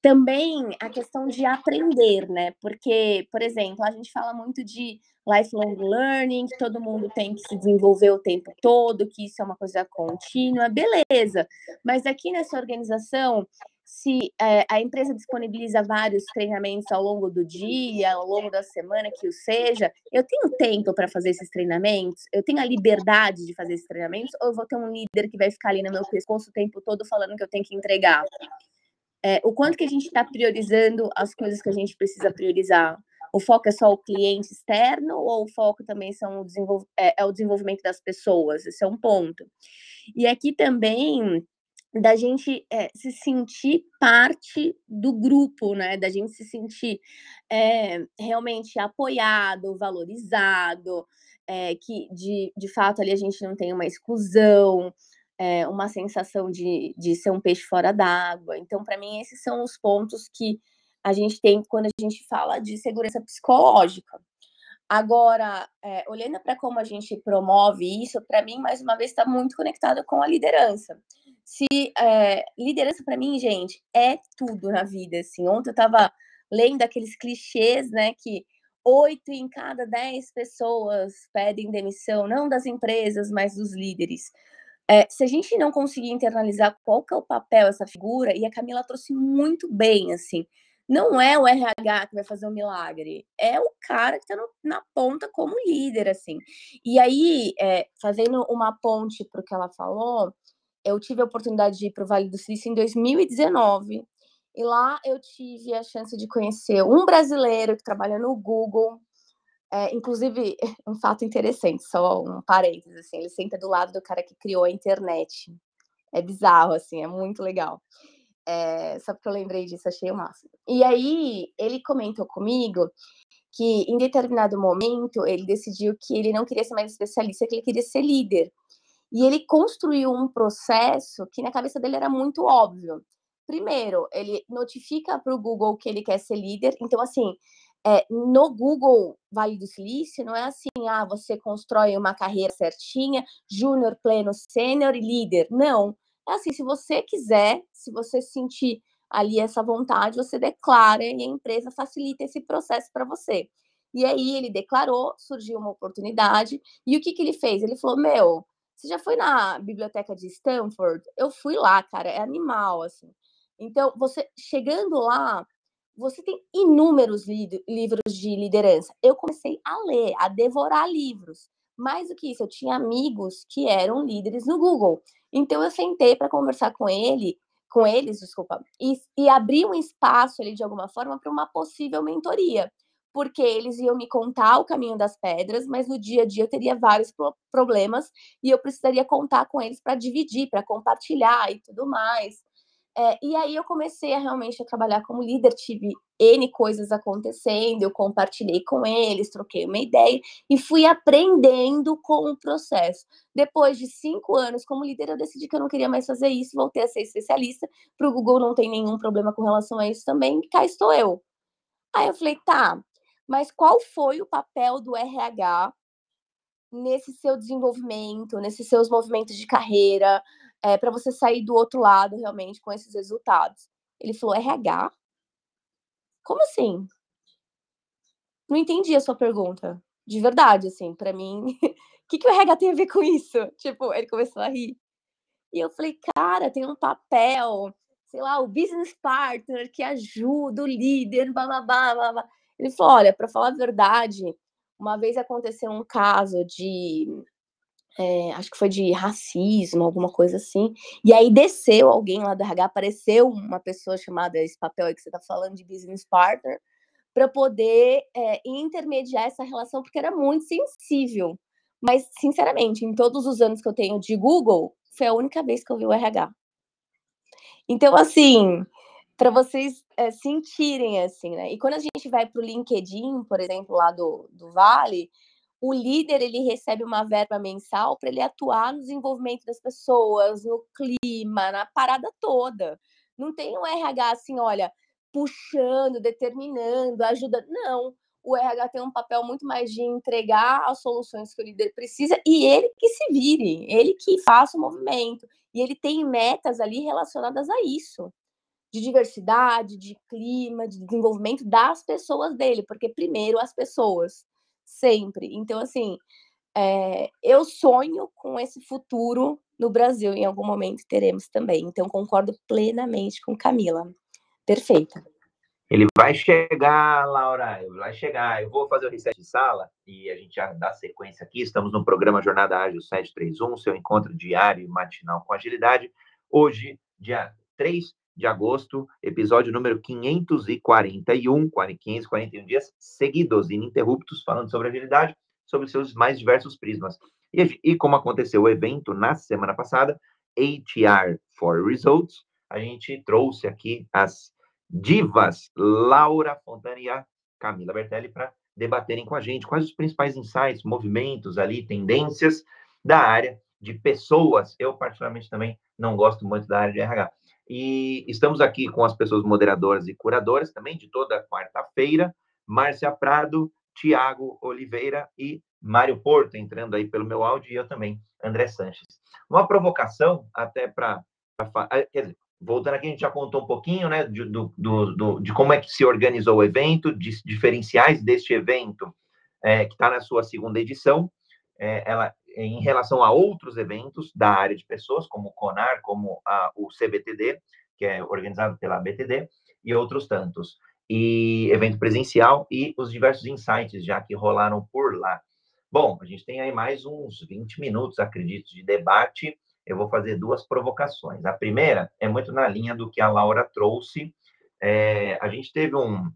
Também a questão de aprender, né? Porque, por exemplo, a gente fala muito de lifelong learning, que todo mundo tem que se desenvolver o tempo todo, que isso é uma coisa contínua, beleza. Mas aqui nessa organização, se é, a empresa disponibiliza vários treinamentos ao longo do dia, ao longo da semana, que o seja, eu tenho tempo para fazer esses treinamentos? Eu tenho a liberdade de fazer esses treinamentos? Ou eu vou ter um líder que vai ficar ali no meu pescoço o tempo todo falando que eu tenho que entregar? é, o quanto que a gente está priorizando as coisas que a gente precisa priorizar. O foco é só o cliente externo ou o foco também são o desenvol é, é o desenvolvimento das pessoas? Esse é um ponto. E aqui também da gente é, se sentir parte do grupo, né? Da gente se sentir é, realmente apoiado, valorizado, é, que de, de fato ali a gente não tem uma exclusão, é, uma sensação de, de ser um peixe fora d'água. Então, para mim, esses são os pontos que a gente tem quando a gente fala de segurança psicológica. Agora, é, olhando para como a gente promove isso, para mim, mais uma vez, está muito conectado com a liderança. Se é, liderança para mim, gente, é tudo na vida. Assim, ontem eu estava lendo aqueles clichês, né, que oito em cada dez pessoas pedem demissão, não das empresas, mas dos líderes. É, se a gente não conseguir internalizar qual que é o papel, essa figura, e a Camila trouxe muito bem, assim, não é o RH que vai fazer um milagre, é o cara que está na ponta como líder, assim. E aí, é, fazendo uma ponte para o que ela falou, eu tive a oportunidade de ir para o Vale do Silício em 2019, e lá eu tive a chance de conhecer um brasileiro que trabalha no Google, é, inclusive, um fato interessante, só um parênteses, assim, ele senta do lado do cara que criou a internet. É bizarro, assim, é muito legal. É, só porque eu lembrei disso, achei o máximo. E aí, ele comentou comigo que em determinado momento ele decidiu que ele não queria ser mais especialista, que ele queria ser líder. E ele construiu um processo que na cabeça dele era muito óbvio. Primeiro, ele notifica para o Google que ele quer ser líder. Então, assim, é, no Google Vale do Silício, não é assim, ah, você constrói uma carreira certinha, júnior, pleno, sênior e líder. Não. É assim, se você quiser, se você sentir ali essa vontade, você declara e a empresa facilita esse processo para você. E aí ele declarou, surgiu uma oportunidade, e o que, que ele fez? Ele falou: Meu, você já foi na biblioteca de Stanford? Eu fui lá, cara, é animal, assim. Então, você chegando lá, você tem inúmeros li livros de liderança. Eu comecei a ler, a devorar livros. Mais do que isso, eu tinha amigos que eram líderes no Google. Então eu sentei para conversar com ele, com eles, desculpa, e, e abrir um espaço ali de alguma forma para uma possível mentoria. Porque eles iam me contar o caminho das pedras, mas no dia a dia eu teria vários pro problemas e eu precisaria contar com eles para dividir, para compartilhar e tudo mais. É, e aí eu comecei a realmente a trabalhar como líder, tive N coisas acontecendo, eu compartilhei com eles, troquei uma ideia e fui aprendendo com o processo. Depois de cinco anos como líder, eu decidi que eu não queria mais fazer isso, voltei a ser especialista. Para o Google não tem nenhum problema com relação a isso também, cá estou eu. Aí eu falei, tá, mas qual foi o papel do RH nesse seu desenvolvimento, nesses seus movimentos de carreira, é, para você sair do outro lado realmente com esses resultados. Ele falou: RH? Como assim? Não entendi a sua pergunta. De verdade, assim, para mim, o que, que o RH tem a ver com isso? Tipo, ele começou a rir. E eu falei, cara, tem um papel, sei lá, o business partner que ajuda o líder, blá, blá. Ele falou, olha, para falar a verdade, uma vez aconteceu um caso de é, acho que foi de racismo, alguma coisa assim. E aí desceu alguém lá do RH, apareceu uma pessoa chamada, esse papel aí que você está falando, de business partner, para poder é, intermediar essa relação, porque era muito sensível. Mas, sinceramente, em todos os anos que eu tenho de Google, foi a única vez que eu vi o RH. Então, assim, para vocês é, sentirem, assim, né? E quando a gente vai para o LinkedIn, por exemplo, lá do, do Vale, o líder ele recebe uma verba mensal para ele atuar no desenvolvimento das pessoas, no clima, na parada toda. Não tem um RH assim, olha, puxando, determinando, ajuda. Não. O RH tem um papel muito mais de entregar as soluções que o líder precisa e ele que se vire, ele que faça o movimento. E ele tem metas ali relacionadas a isso de diversidade, de clima, de desenvolvimento das pessoas dele, porque primeiro as pessoas sempre. Então, assim, é, eu sonho com esse futuro no Brasil, em algum momento teremos também. Então, concordo plenamente com Camila. Perfeita.
Ele vai chegar, Laura, vai chegar. Eu vou fazer o reset de sala e a gente já dá sequência aqui. Estamos no programa Jornada Ágil 731, seu encontro diário e matinal com agilidade. Hoje, dia 3 de agosto, episódio número 541, 541 dias seguidos, ininterruptos, falando sobre agilidade, sobre seus mais diversos prismas. E, e como aconteceu o evento na semana passada, ATR for Results, a gente trouxe aqui as divas Laura Fontana e a Camila Bertelli para debaterem com a gente quais os principais insights, movimentos ali, tendências da área de pessoas. Eu, particularmente, também não gosto muito da área de RH. E estamos aqui com as pessoas moderadoras e curadoras também de toda quarta-feira, Márcia Prado, Tiago Oliveira e Mário Porto, entrando aí pelo meu áudio, e eu também, André Sanches. Uma provocação até para... Ah, quer dizer, voltando aqui, a gente já contou um pouquinho, né, de, do, do, de como é que se organizou o evento, de diferenciais deste evento, é, que está na sua segunda edição. É, ela em relação a outros eventos da área de pessoas, como o CONAR, como a, o CBTD, que é organizado pela BTD, e outros tantos. e evento presencial e os diversos insights já que rolaram por lá. Bom, a gente tem aí mais uns 20 minutos, acredito, de debate. Eu vou fazer duas provocações. A primeira é muito na linha do que a Laura trouxe. É, a gente teve um.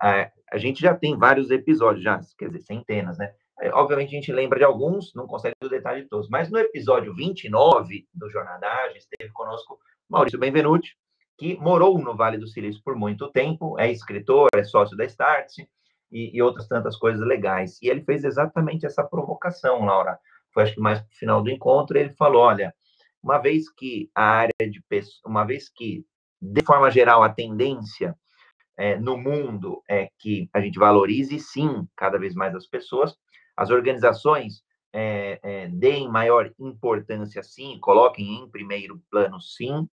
A, a gente já tem vários episódios, já, quer dizer, centenas, né? É, obviamente a gente lembra de alguns, não consegue o detalhe de todos, mas no episódio 29 do Jornadagem, esteve conosco Maurício Benvenuti, que morou no Vale do Silício por muito tempo, é escritor, é sócio da Startse e, e, outras tantas coisas legais. E ele fez exatamente essa provocação, Laura. Foi acho que mais no final do encontro, ele falou: olha, uma vez que a área de uma vez que, de forma geral, a tendência é, no mundo é que a gente valorize sim cada vez mais as pessoas, as organizações é, é, deem maior importância, sim, coloquem em primeiro plano, sim,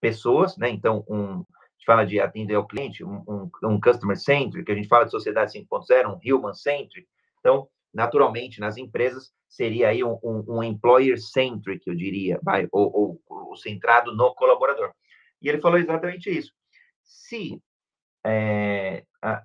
pessoas, né? Então, um, a gente fala de atender ao cliente, um, um, um customer centric, a gente fala de sociedade 5.0, um human centric. Então, naturalmente, nas empresas, seria aí um, um, employer centric, eu diria, vai, ou, ou, ou, centrado no colaborador. E ele falou exatamente isso. Se é, a,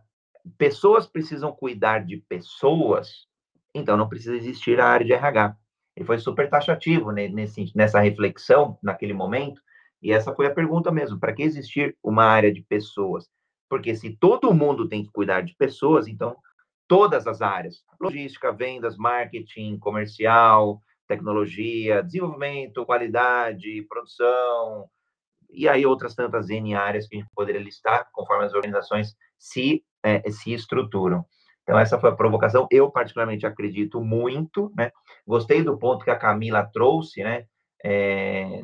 pessoas precisam cuidar de pessoas, então não precisa existir a área de RH. Ele foi super taxativo nesse, nessa reflexão, naquele momento, e essa foi a pergunta mesmo: para que existir uma área de pessoas? Porque se todo mundo tem que cuidar de pessoas, então todas as áreas logística, vendas, marketing, comercial, tecnologia, desenvolvimento, qualidade, produção, e aí outras tantas N áreas que a gente poderia listar conforme as organizações se, é, se estruturam. Então, essa foi a provocação. Eu, particularmente, acredito muito, né? Gostei do ponto que a Camila trouxe, né? É,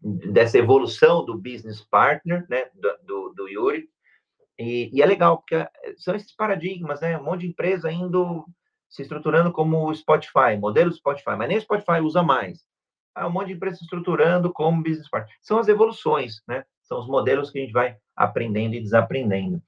dessa evolução do business partner, né? Do, do, do Yuri. E, e, é legal, porque são esses paradigmas, né? Um monte de empresa indo se estruturando como o Spotify, modelo Spotify, mas nem o Spotify usa mais. Há um monte de empresa se estruturando como business partner. São as evoluções, né? São os modelos que a gente vai aprendendo e desaprendendo.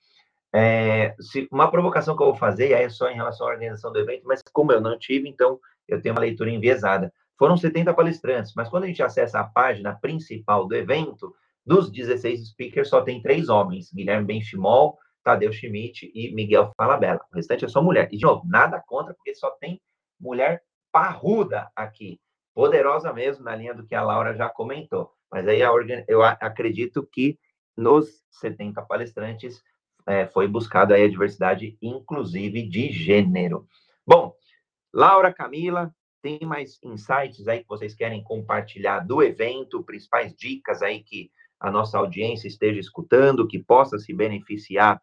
É, se, uma provocação que eu vou fazer é só em relação à organização do evento, mas como eu não tive, então eu tenho uma leitura enviesada. Foram 70 palestrantes, mas quando a gente acessa a página principal do evento, dos 16 speakers, só tem três homens: Guilherme Benchimol, Tadeu Schmidt e Miguel Falabella. O restante é só mulher. E, de novo, nada contra, porque só tem mulher parruda aqui. Poderosa mesmo, na linha do que a Laura já comentou. Mas aí eu acredito que nos 70 palestrantes é, foi buscado aí a diversidade, inclusive de gênero. Bom, Laura, Camila, tem mais insights aí que vocês querem compartilhar do evento, principais dicas aí que a nossa audiência esteja escutando, que possa se beneficiar,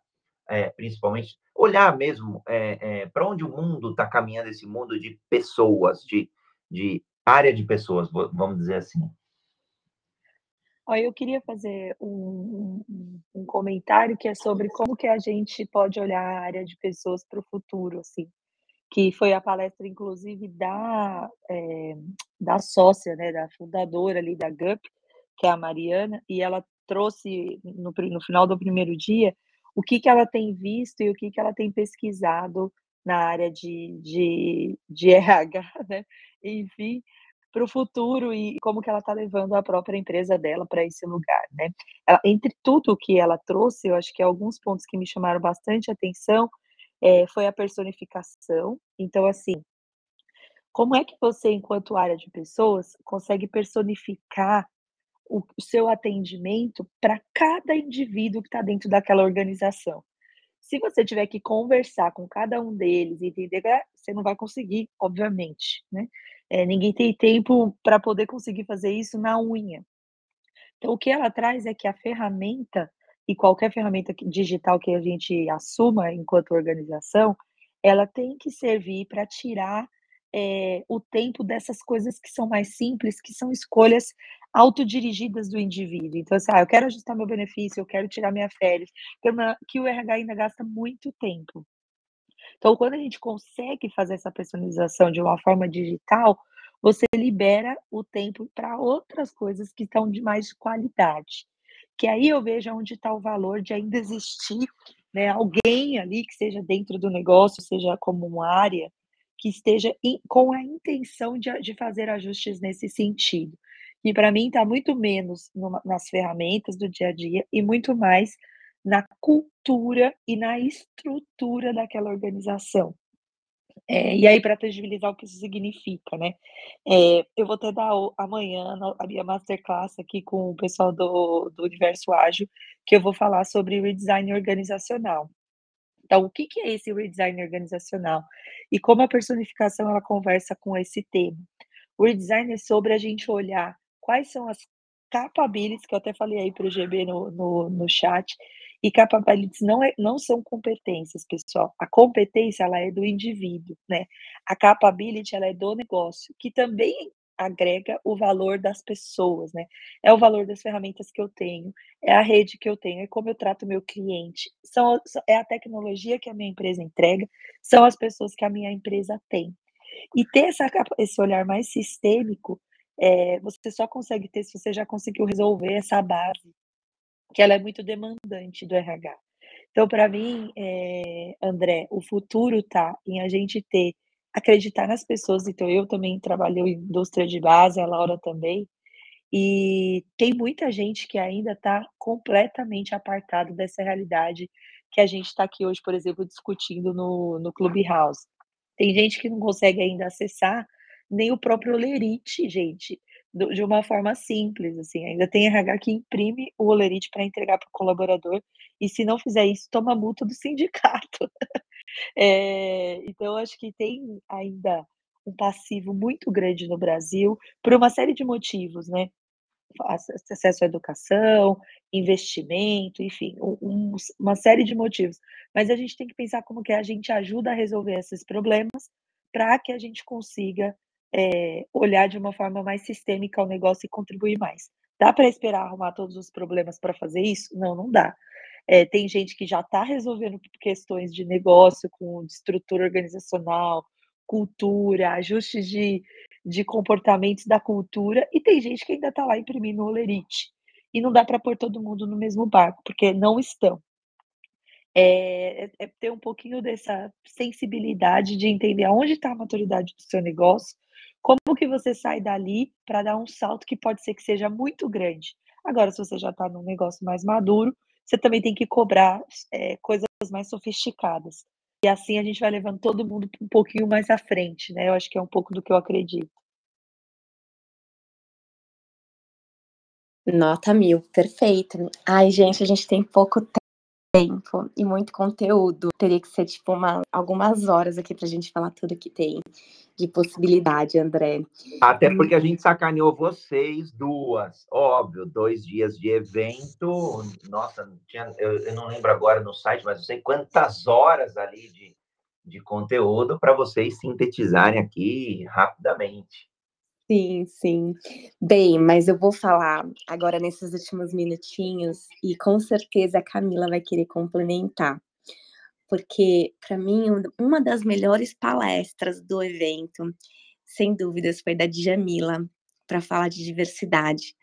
é, principalmente, olhar mesmo é, é, para onde o mundo está caminhando, esse mundo de pessoas, de, de área de pessoas, vamos dizer assim.
Olha, eu queria fazer um, um, um, comentário que é sobre como que a gente pode olhar a área de pessoas para o futuro, assim, que foi a palestra, inclusive, da, é, da sócia, né, da fundadora ali da GUP, que é a Mariana, e ela trouxe no, no final do primeiro dia o que, que ela tem visto e o que, que ela tem pesquisado na área de, de, de RH, né? Enfim, para o futuro e como que ela está levando a própria empresa dela para esse lugar, né? Ela, entre tudo que ela trouxe, eu acho que alguns pontos que me chamaram bastante atenção é, foi a personificação. Então, assim, como é que você, enquanto área de pessoas, consegue personificar o, o seu atendimento para cada indivíduo que está dentro daquela organização? Se você tiver que conversar com cada um deles e entender, você não vai conseguir, obviamente, né? É, ninguém tem tempo para poder conseguir fazer isso na unha. Então, o que ela traz é que a ferramenta, e qualquer ferramenta digital que a gente assuma enquanto organização, ela tem que servir para tirar é, o tempo dessas coisas que são mais simples, que são escolhas autodirigidas do indivíduo. Então, assim, ah, eu quero ajustar meu benefício, eu quero tirar minha férias, que o RH ainda gasta muito tempo. Então, quando a gente consegue fazer essa personalização de uma forma digital, você libera o tempo para outras coisas que estão de mais qualidade. Que aí eu vejo onde está o valor de ainda existir né, alguém ali que seja dentro do negócio, seja como uma área, que esteja in, com a intenção de, de fazer ajustes nesse sentido. E para mim está muito menos numa, nas ferramentas do dia a dia e muito mais na cultura e na estrutura daquela organização. É, e aí, para tangibilizar o que isso significa, né? É, eu vou até dar amanhã a minha masterclass aqui com o pessoal do, do Universo Ágil, que eu vou falar sobre redesign organizacional. Então, o que, que é esse redesign organizacional? E como a personificação ela conversa com esse tema? O redesign é sobre a gente olhar quais são as capabilities, que eu até falei aí para o GB no, no, no chat, e capabilities não, é, não são competências, pessoal. A competência, ela é do indivíduo, né? A capability, ela é do negócio, que também agrega o valor das pessoas, né? É o valor das ferramentas que eu tenho, é a rede que eu tenho, é como eu trato meu cliente, são, é a tecnologia que a minha empresa entrega, são as pessoas que a minha empresa tem. E ter essa, esse olhar mais sistêmico, é, você só consegue ter se você já conseguiu resolver essa base que ela é muito demandante do RH. Então, para mim, é, André, o futuro está em a gente ter, acreditar nas pessoas. Então, eu também trabalho em indústria de base, a Laura também, e tem muita gente que ainda está completamente apartado dessa realidade que a gente está aqui hoje, por exemplo, discutindo no, no Clubhouse. Tem gente que não consegue ainda acessar nem o próprio Lerite, gente de uma forma simples, assim. Ainda tem RH que imprime o olerite para entregar para o colaborador, e se não fizer isso, toma multa do sindicato. é, então, acho que tem ainda um passivo muito grande no Brasil, por uma série de motivos, né? Acesso à educação, investimento, enfim, um, uma série de motivos. Mas a gente tem que pensar como que a gente ajuda a resolver esses problemas para que a gente consiga é, olhar de uma forma mais sistêmica o negócio e contribuir mais. Dá para esperar arrumar todos os problemas para fazer isso? Não, não dá. É, tem gente que já está resolvendo questões de negócio, com estrutura organizacional, cultura, ajustes de, de comportamentos da cultura, e tem gente que ainda está lá imprimindo o olerite. E não dá para pôr todo mundo no mesmo barco, porque não estão. É, é, ter um pouquinho dessa sensibilidade de entender aonde está a maturidade do seu negócio como que você sai dali para dar um salto que pode ser que seja muito grande? Agora, se você já está num negócio mais maduro, você também tem que cobrar é, coisas mais sofisticadas. E assim a gente vai levando todo mundo um pouquinho mais à frente, né? Eu acho que é um pouco do que eu acredito.
Nota mil, perfeito. Ai, gente, a gente tem pouco tempo e muito conteúdo. Teria que ser, tipo, uma, algumas horas aqui para a gente falar tudo que tem de possibilidade, André.
Até porque a gente sacaneou vocês duas, óbvio, dois dias de evento. Nossa, tinha, eu, eu não lembro agora no site, mas não sei quantas horas ali de, de conteúdo para vocês sintetizarem aqui rapidamente.
Sim, sim. Bem, mas eu vou falar agora nesses últimos minutinhos e com certeza a Camila vai querer complementar porque para mim uma das melhores palestras do evento, sem dúvidas, foi da Djamila para falar de diversidade.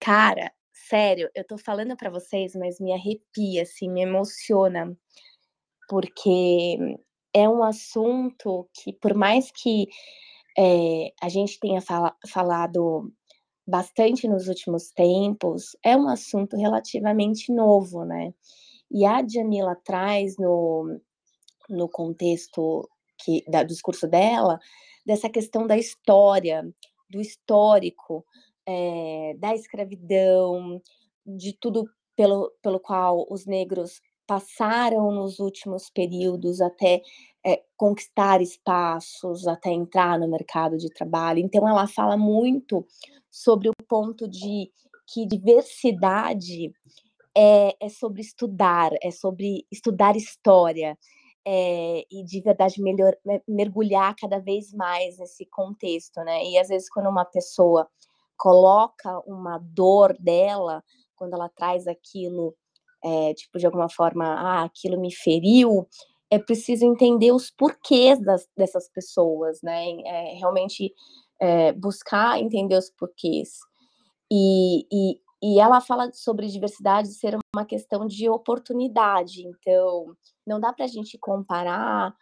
Cara, sério, eu tô falando para vocês, mas me arrepia, assim, me emociona, porque é um assunto que, por mais que é, a gente tenha fala, falado bastante nos últimos tempos, é um assunto relativamente novo, né? E a Jamila traz no, no contexto que, da, do discurso dela, dessa questão da história, do histórico, é, da escravidão, de tudo pelo, pelo qual os negros passaram nos últimos períodos até é, conquistar espaços, até entrar no mercado de trabalho. Então, ela fala muito sobre o ponto de que diversidade é, é sobre estudar, é sobre estudar história, é, e de verdade melhor, mergulhar cada vez mais nesse contexto, né? E às vezes quando uma pessoa coloca uma dor dela, quando ela traz aquilo, é, tipo de alguma forma, ah, aquilo me feriu, é preciso entender os porquês das, dessas pessoas, né? É, realmente buscar entender os porquês. E, e, e ela fala sobre diversidade ser uma questão de oportunidade. Então, não dá para a gente comparar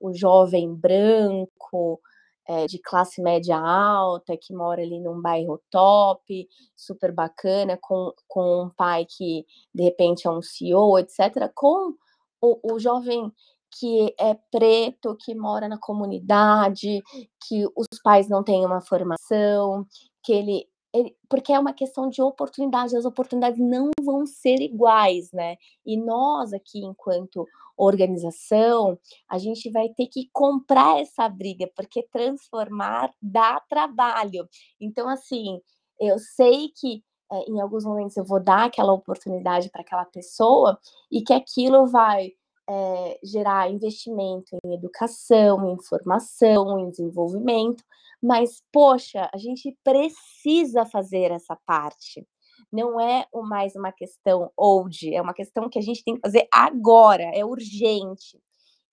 o jovem branco é, de classe média alta, que mora ali num bairro top, super bacana, com, com um pai que de repente é um CEO, etc., com o, o jovem que é preto, que mora na comunidade, que os pais não têm uma formação, que ele ele, porque é uma questão de oportunidade, as oportunidades não vão ser iguais, né? E nós aqui, enquanto organização, a gente vai ter que comprar essa briga, porque transformar dá trabalho. Então, assim, eu sei que é, em alguns momentos eu vou dar aquela oportunidade para aquela pessoa e que aquilo vai é, gerar investimento em educação, em formação, em desenvolvimento, mas, poxa, a gente precisa fazer essa parte. Não é mais uma questão old, é uma questão que a gente tem que fazer agora, é urgente.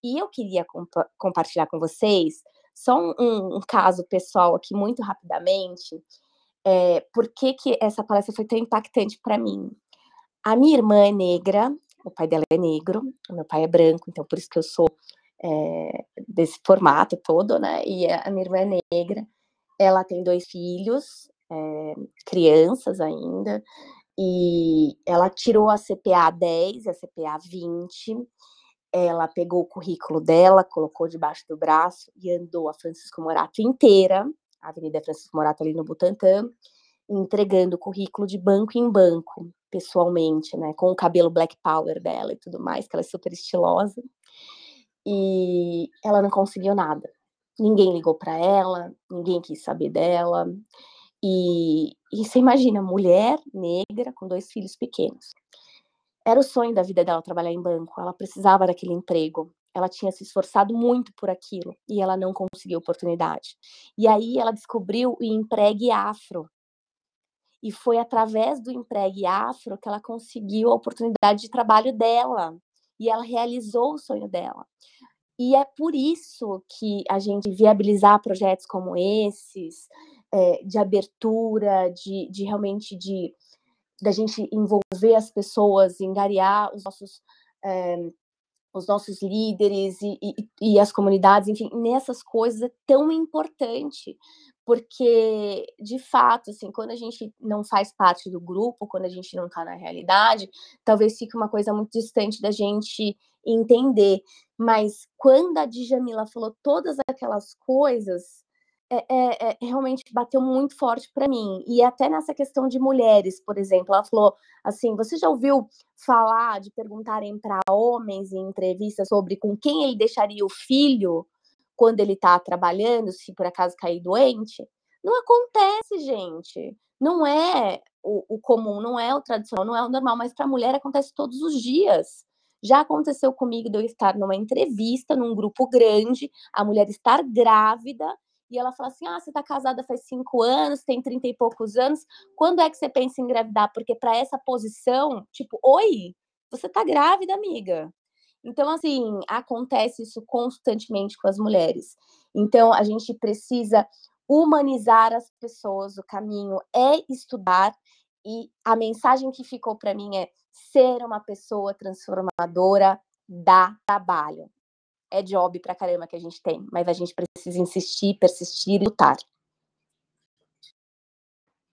E eu queria compa compartilhar com vocês só um, um, caso pessoal aqui, muito rapidamente, é, por que, que essa palestra foi tão impactante para mim. A minha irmã é negra, o pai dela é negro, o meu pai é branco, então por isso que eu sou é, desse formato todo, né? E a minha irmã é negra, ela tem dois filhos, é, crianças ainda, e ela tirou a CPA 10, a CPA 20, ela pegou o currículo dela, colocou debaixo do braço e andou a Francisco Morato inteira, a Avenida Francisco Morato ali no Butantã, entregando o currículo de banco em banco, pessoalmente, né, com o cabelo black power dela e tudo mais, que ela é super estilosa. E ela não conseguiu nada. Ninguém ligou para ela, ninguém quis saber dela. E, e você imagina, mulher negra com dois filhos pequenos. Era o sonho da vida dela trabalhar em banco, ela precisava daquele emprego. Ela tinha se esforçado muito por aquilo e ela não conseguiu oportunidade. E aí ela descobriu o empregue afro, e foi através do empregue afro que ela conseguiu a oportunidade de trabalho dela. E ela realizou o sonho dela. E é por isso que a gente viabilizar projetos como esses, é, de abertura, de, de realmente de da gente envolver as pessoas, engariar os nossos é, os nossos líderes e, e, e, as comunidades, enfim, nessas coisas é tão importante, porque de fato, assim, quando a gente não faz parte do grupo, quando a gente não está na realidade, talvez fique uma coisa muito distante da gente entender. Mas quando a Djamila falou todas aquelas coisas, é, é, é, realmente bateu muito forte para mim. E até nessa questão de mulheres, por exemplo, ela falou assim: você já ouviu falar de perguntarem para homens em entrevistas sobre com quem ele deixaria o filho? Quando ele está trabalhando, se por acaso cair doente. Não acontece, gente. Não é o, o comum, não é o tradicional, não é o normal, mas para a mulher acontece todos os dias. Já aconteceu comigo de eu estar numa entrevista, num grupo grande, a mulher estar grávida, e ela fala assim: Ah, você está casada faz cinco anos, tem trinta e poucos anos, quando é que você pensa em engravidar? Porque para essa posição, tipo, oi, você está grávida, amiga. Então, assim, acontece isso constantemente com as mulheres. Então, a gente precisa humanizar as pessoas. O caminho é estudar. E a mensagem que ficou para mim é ser uma pessoa transformadora dá trabalho. É job pra caramba que a gente tem, mas a gente precisa insistir, persistir e lutar.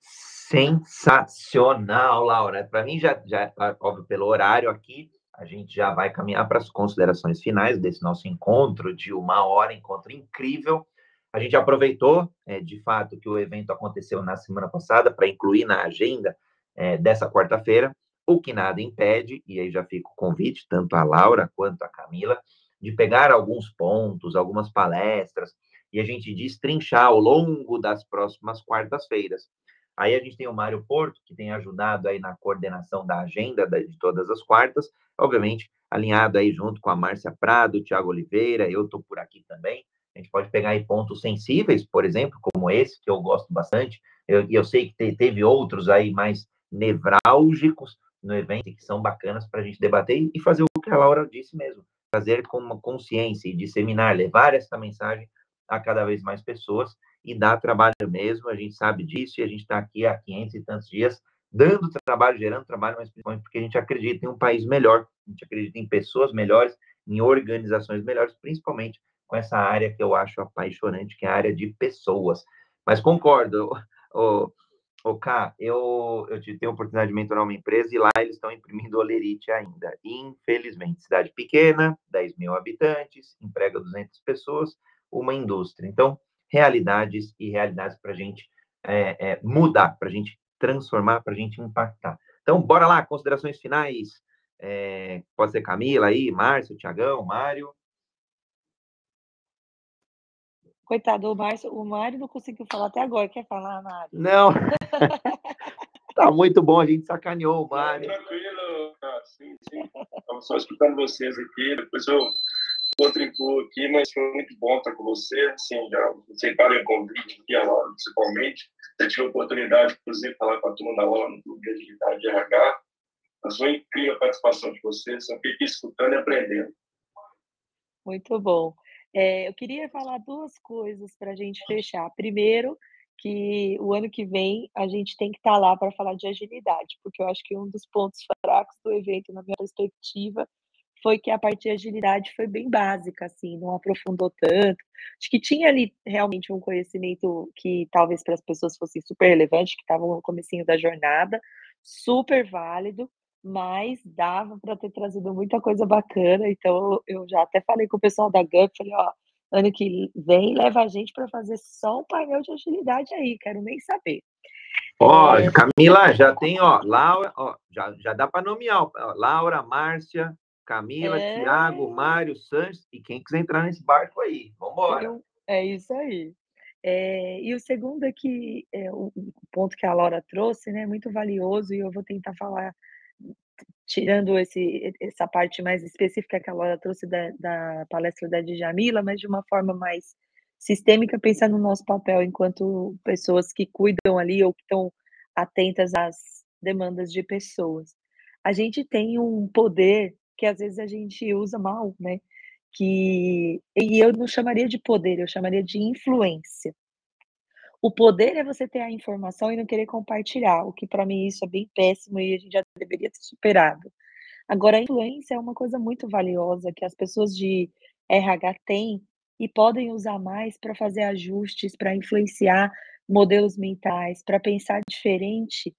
Sensacional, Laura. Para mim, já, já, óbvio, pelo horário aqui, a gente já vai caminhar para as considerações finais desse nosso encontro de uma hora, encontro incrível. A gente aproveitou, é, de fato, que o evento aconteceu na semana passada para incluir na agenda é, dessa quarta-feira, o que nada impede, e aí já fica o convite, tanto a Laura quanto a Camila, de pegar alguns pontos, algumas palestras, e a gente destrinchar ao longo das próximas quartas-feiras. Aí a gente tem o Mário Porto, que tem ajudado aí na coordenação da agenda de todas as quartas, obviamente alinhado aí junto com a Márcia Prado, Tiago Oliveira, eu estou por aqui também. A gente pode pegar aí pontos sensíveis, por exemplo, como esse, que eu gosto bastante, e eu, eu, sei que te, teve outros aí mais nevrálgicos no evento, que são bacanas para a gente debater e fazer o que a Laura disse mesmo, fazer com uma consciência e disseminar, levar essa mensagem a cada vez mais pessoas e dá trabalho mesmo, a gente sabe disso, e a gente está aqui há 500 e tantos dias, dando trabalho, gerando trabalho, mas principalmente porque a gente acredita em um país melhor, a gente acredita em pessoas melhores, em organizações melhores, principalmente com essa área que eu acho apaixonante, que é a área de pessoas. Mas concordo, o, o K, eu, eu tenho a oportunidade de mentorar uma empresa e lá eles estão imprimindo olerite ainda. Infelizmente, cidade pequena, 10 mil habitantes, emprega 200 pessoas, uma indústria. Então, realidades e realidades para a gente é, é, mudar, para a gente transformar, para a gente impactar. Então, bora lá, considerações finais. É, pode ser Camila aí, Márcio, Tiagão, Mário.
Coitado, o Márcio, o Mário não conseguiu falar até agora. Quer falar, Mário?
Não. tá muito bom, a gente sacaneou o Mário.
Tranquilo, ah, sim, sim. Estava só escutando vocês aqui, depois eu contribuo aqui, mas foi muito bom estar com você, assim, já aceitaram o convite aqui, Laura, principalmente. Eu tive a oportunidade, inclusive, de falar com a turma da Laura no Clube de Agilidade de RH. Mas foi incrível a participação de vocês, só fiquei escutando e aprendendo.
Muito bom. É, eu queria falar duas coisas para a gente fechar. Primeiro, que o ano que vem a gente tem que estar tá lá para falar de agilidade, porque eu acho que um dos pontos fracos do evento, na minha perspectiva, foi que a parte de agilidade foi bem básica, assim, não aprofundou tanto. Acho que tinha ali realmente um conhecimento que talvez para as pessoas fosse super relevante, que estavam no comecinho da jornada, super válido, mas dava para ter trazido muita coisa bacana. Então, eu já até falei com o pessoal da GUP, falei, ó, ano que vem leva a gente para fazer só um painel de agilidade aí, quero nem saber.
Ó, é... Camila, já tem, ó, Laura, ó, já, já dá para nomear, ó, Laura, Márcia, Camila, é... Tiago, Mário, Sanches, e quem quiser entrar nesse barco aí, vamos embora.
É isso aí. É, e o segundo é que é, o, ponto que a Laura trouxe, né, muito valioso, e eu vou tentar falar tirando esse, essa parte mais específica que a Laura trouxe da, da palestra da Djamila, mas de uma forma mais sistêmica, pensando no nosso papel enquanto pessoas que cuidam ali ou que estão atentas às demandas de pessoas. A gente tem um poder que às vezes a gente usa mal, né? Que e eu não chamaria de poder, eu chamaria de influência. O poder é você ter a informação e não querer compartilhar, o que para mim isso é bem péssimo e a gente já deveria ter superado. Agora, a influência é uma coisa muito valiosa que as pessoas de RH têm e podem usar mais para fazer ajustes, para influenciar modelos mentais, para pensar diferente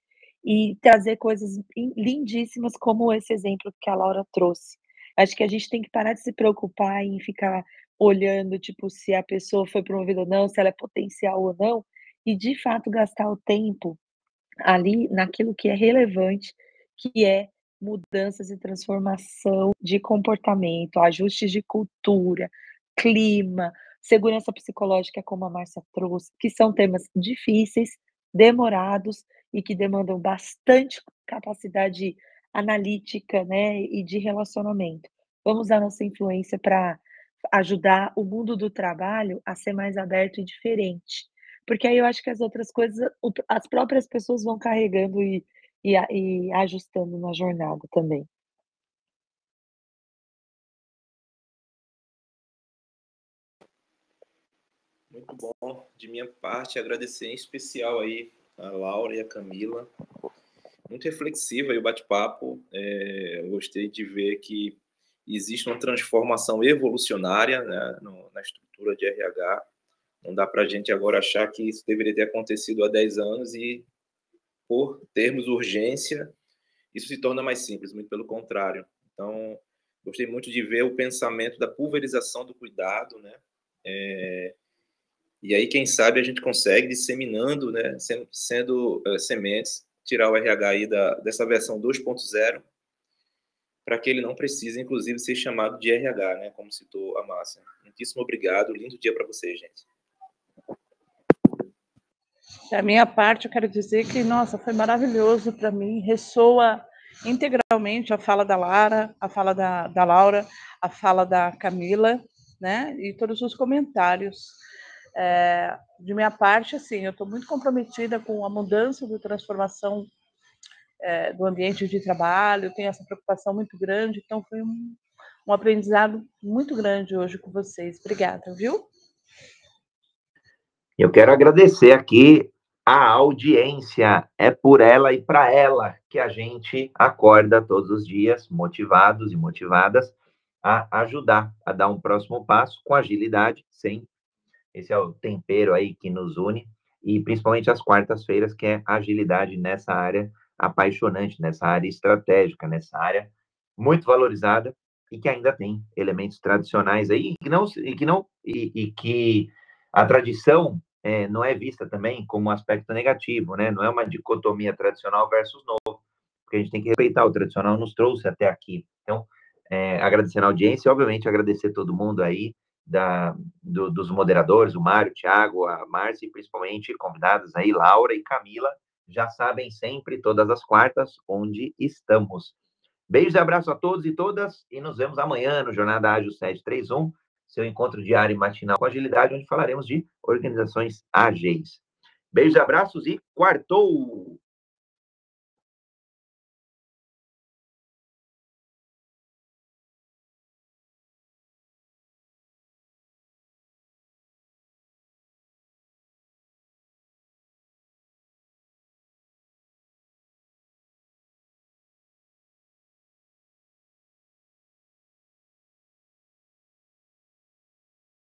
e trazer coisas lindíssimas como esse exemplo que a Laura trouxe. Acho que a gente tem que parar de se preocupar em ficar olhando, tipo, se a pessoa foi promovida ou não, se ela é potencial ou não, e de fato gastar o tempo ali naquilo que é relevante, que é mudanças e transformação de comportamento, ajustes de cultura, clima, segurança psicológica, como a Márcia trouxe, que são temas difíceis, demorados e que demandam bastante capacidade analítica, né, e de relacionamento. Vamos usar nossa influência para ajudar o mundo do trabalho a ser mais aberto e diferente. Porque aí eu acho que as outras coisas, as próprias pessoas vão carregando e, e, e ajustando na jornada também.
Muito bom. De minha parte, agradecer em especial aí a Laura e a Camila. Muito reflexiva aí o bate-papo. É, gostei de ver que existe uma transformação evolucionária né, no, na estrutura de RH. Não dá para a gente agora achar que isso deveria ter acontecido há 10 anos e, por termos urgência, isso se torna mais simples, muito pelo contrário. Então, gostei muito de ver o pensamento da pulverização do cuidado, né? É, e aí, quem sabe, a gente consegue, disseminando, né, sendo, sendo uh, sementes, tirar o RH aí da, dessa versão 2.0 para que ele não precise, inclusive, ser chamado de RH, né, como citou a Márcia. Muitíssimo obrigado, lindo dia para vocês, gente.
Da minha parte, eu quero dizer que, nossa, foi maravilhoso para mim, ressoa integralmente a fala da Lara, a fala da, da Laura, a fala da Camila, né, e todos os comentários. É, de minha parte, assim, eu estou muito comprometida com a mudança de transformação é, do ambiente de trabalho, tenho essa preocupação muito grande, então foi um, um aprendizado muito grande hoje com vocês. Obrigada, viu?
Eu quero agradecer aqui a audiência. É por ela e para ela que a gente acorda todos os dias, motivados e motivadas, a ajudar a dar um próximo passo com agilidade, sem esse é o tempero aí que nos une e principalmente as quartas-feiras, que é agilidade nessa área apaixonante, nessa área estratégica, nessa área muito valorizada e que ainda tem elementos tradicionais aí que não e que não e, e que a tradição é, não é vista também como um aspecto negativo, né? Não é uma dicotomia tradicional versus novo, porque a gente tem que respeitar o tradicional nos trouxe até aqui. Então, é, agradecendo a audiência, obviamente agradecer todo mundo aí da, do, dos moderadores, o Mário, o Thiago, a Márcia e principalmente convidadas aí, Laura e Camila, já sabem sempre, todas as quartas, onde estamos. Beijos e abraços a todos e todas, e nos vemos amanhã no Jornada Ágil 731, seu encontro diário e matinal com agilidade, onde falaremos de organizações ágeis. Beijos e abraços e quartou!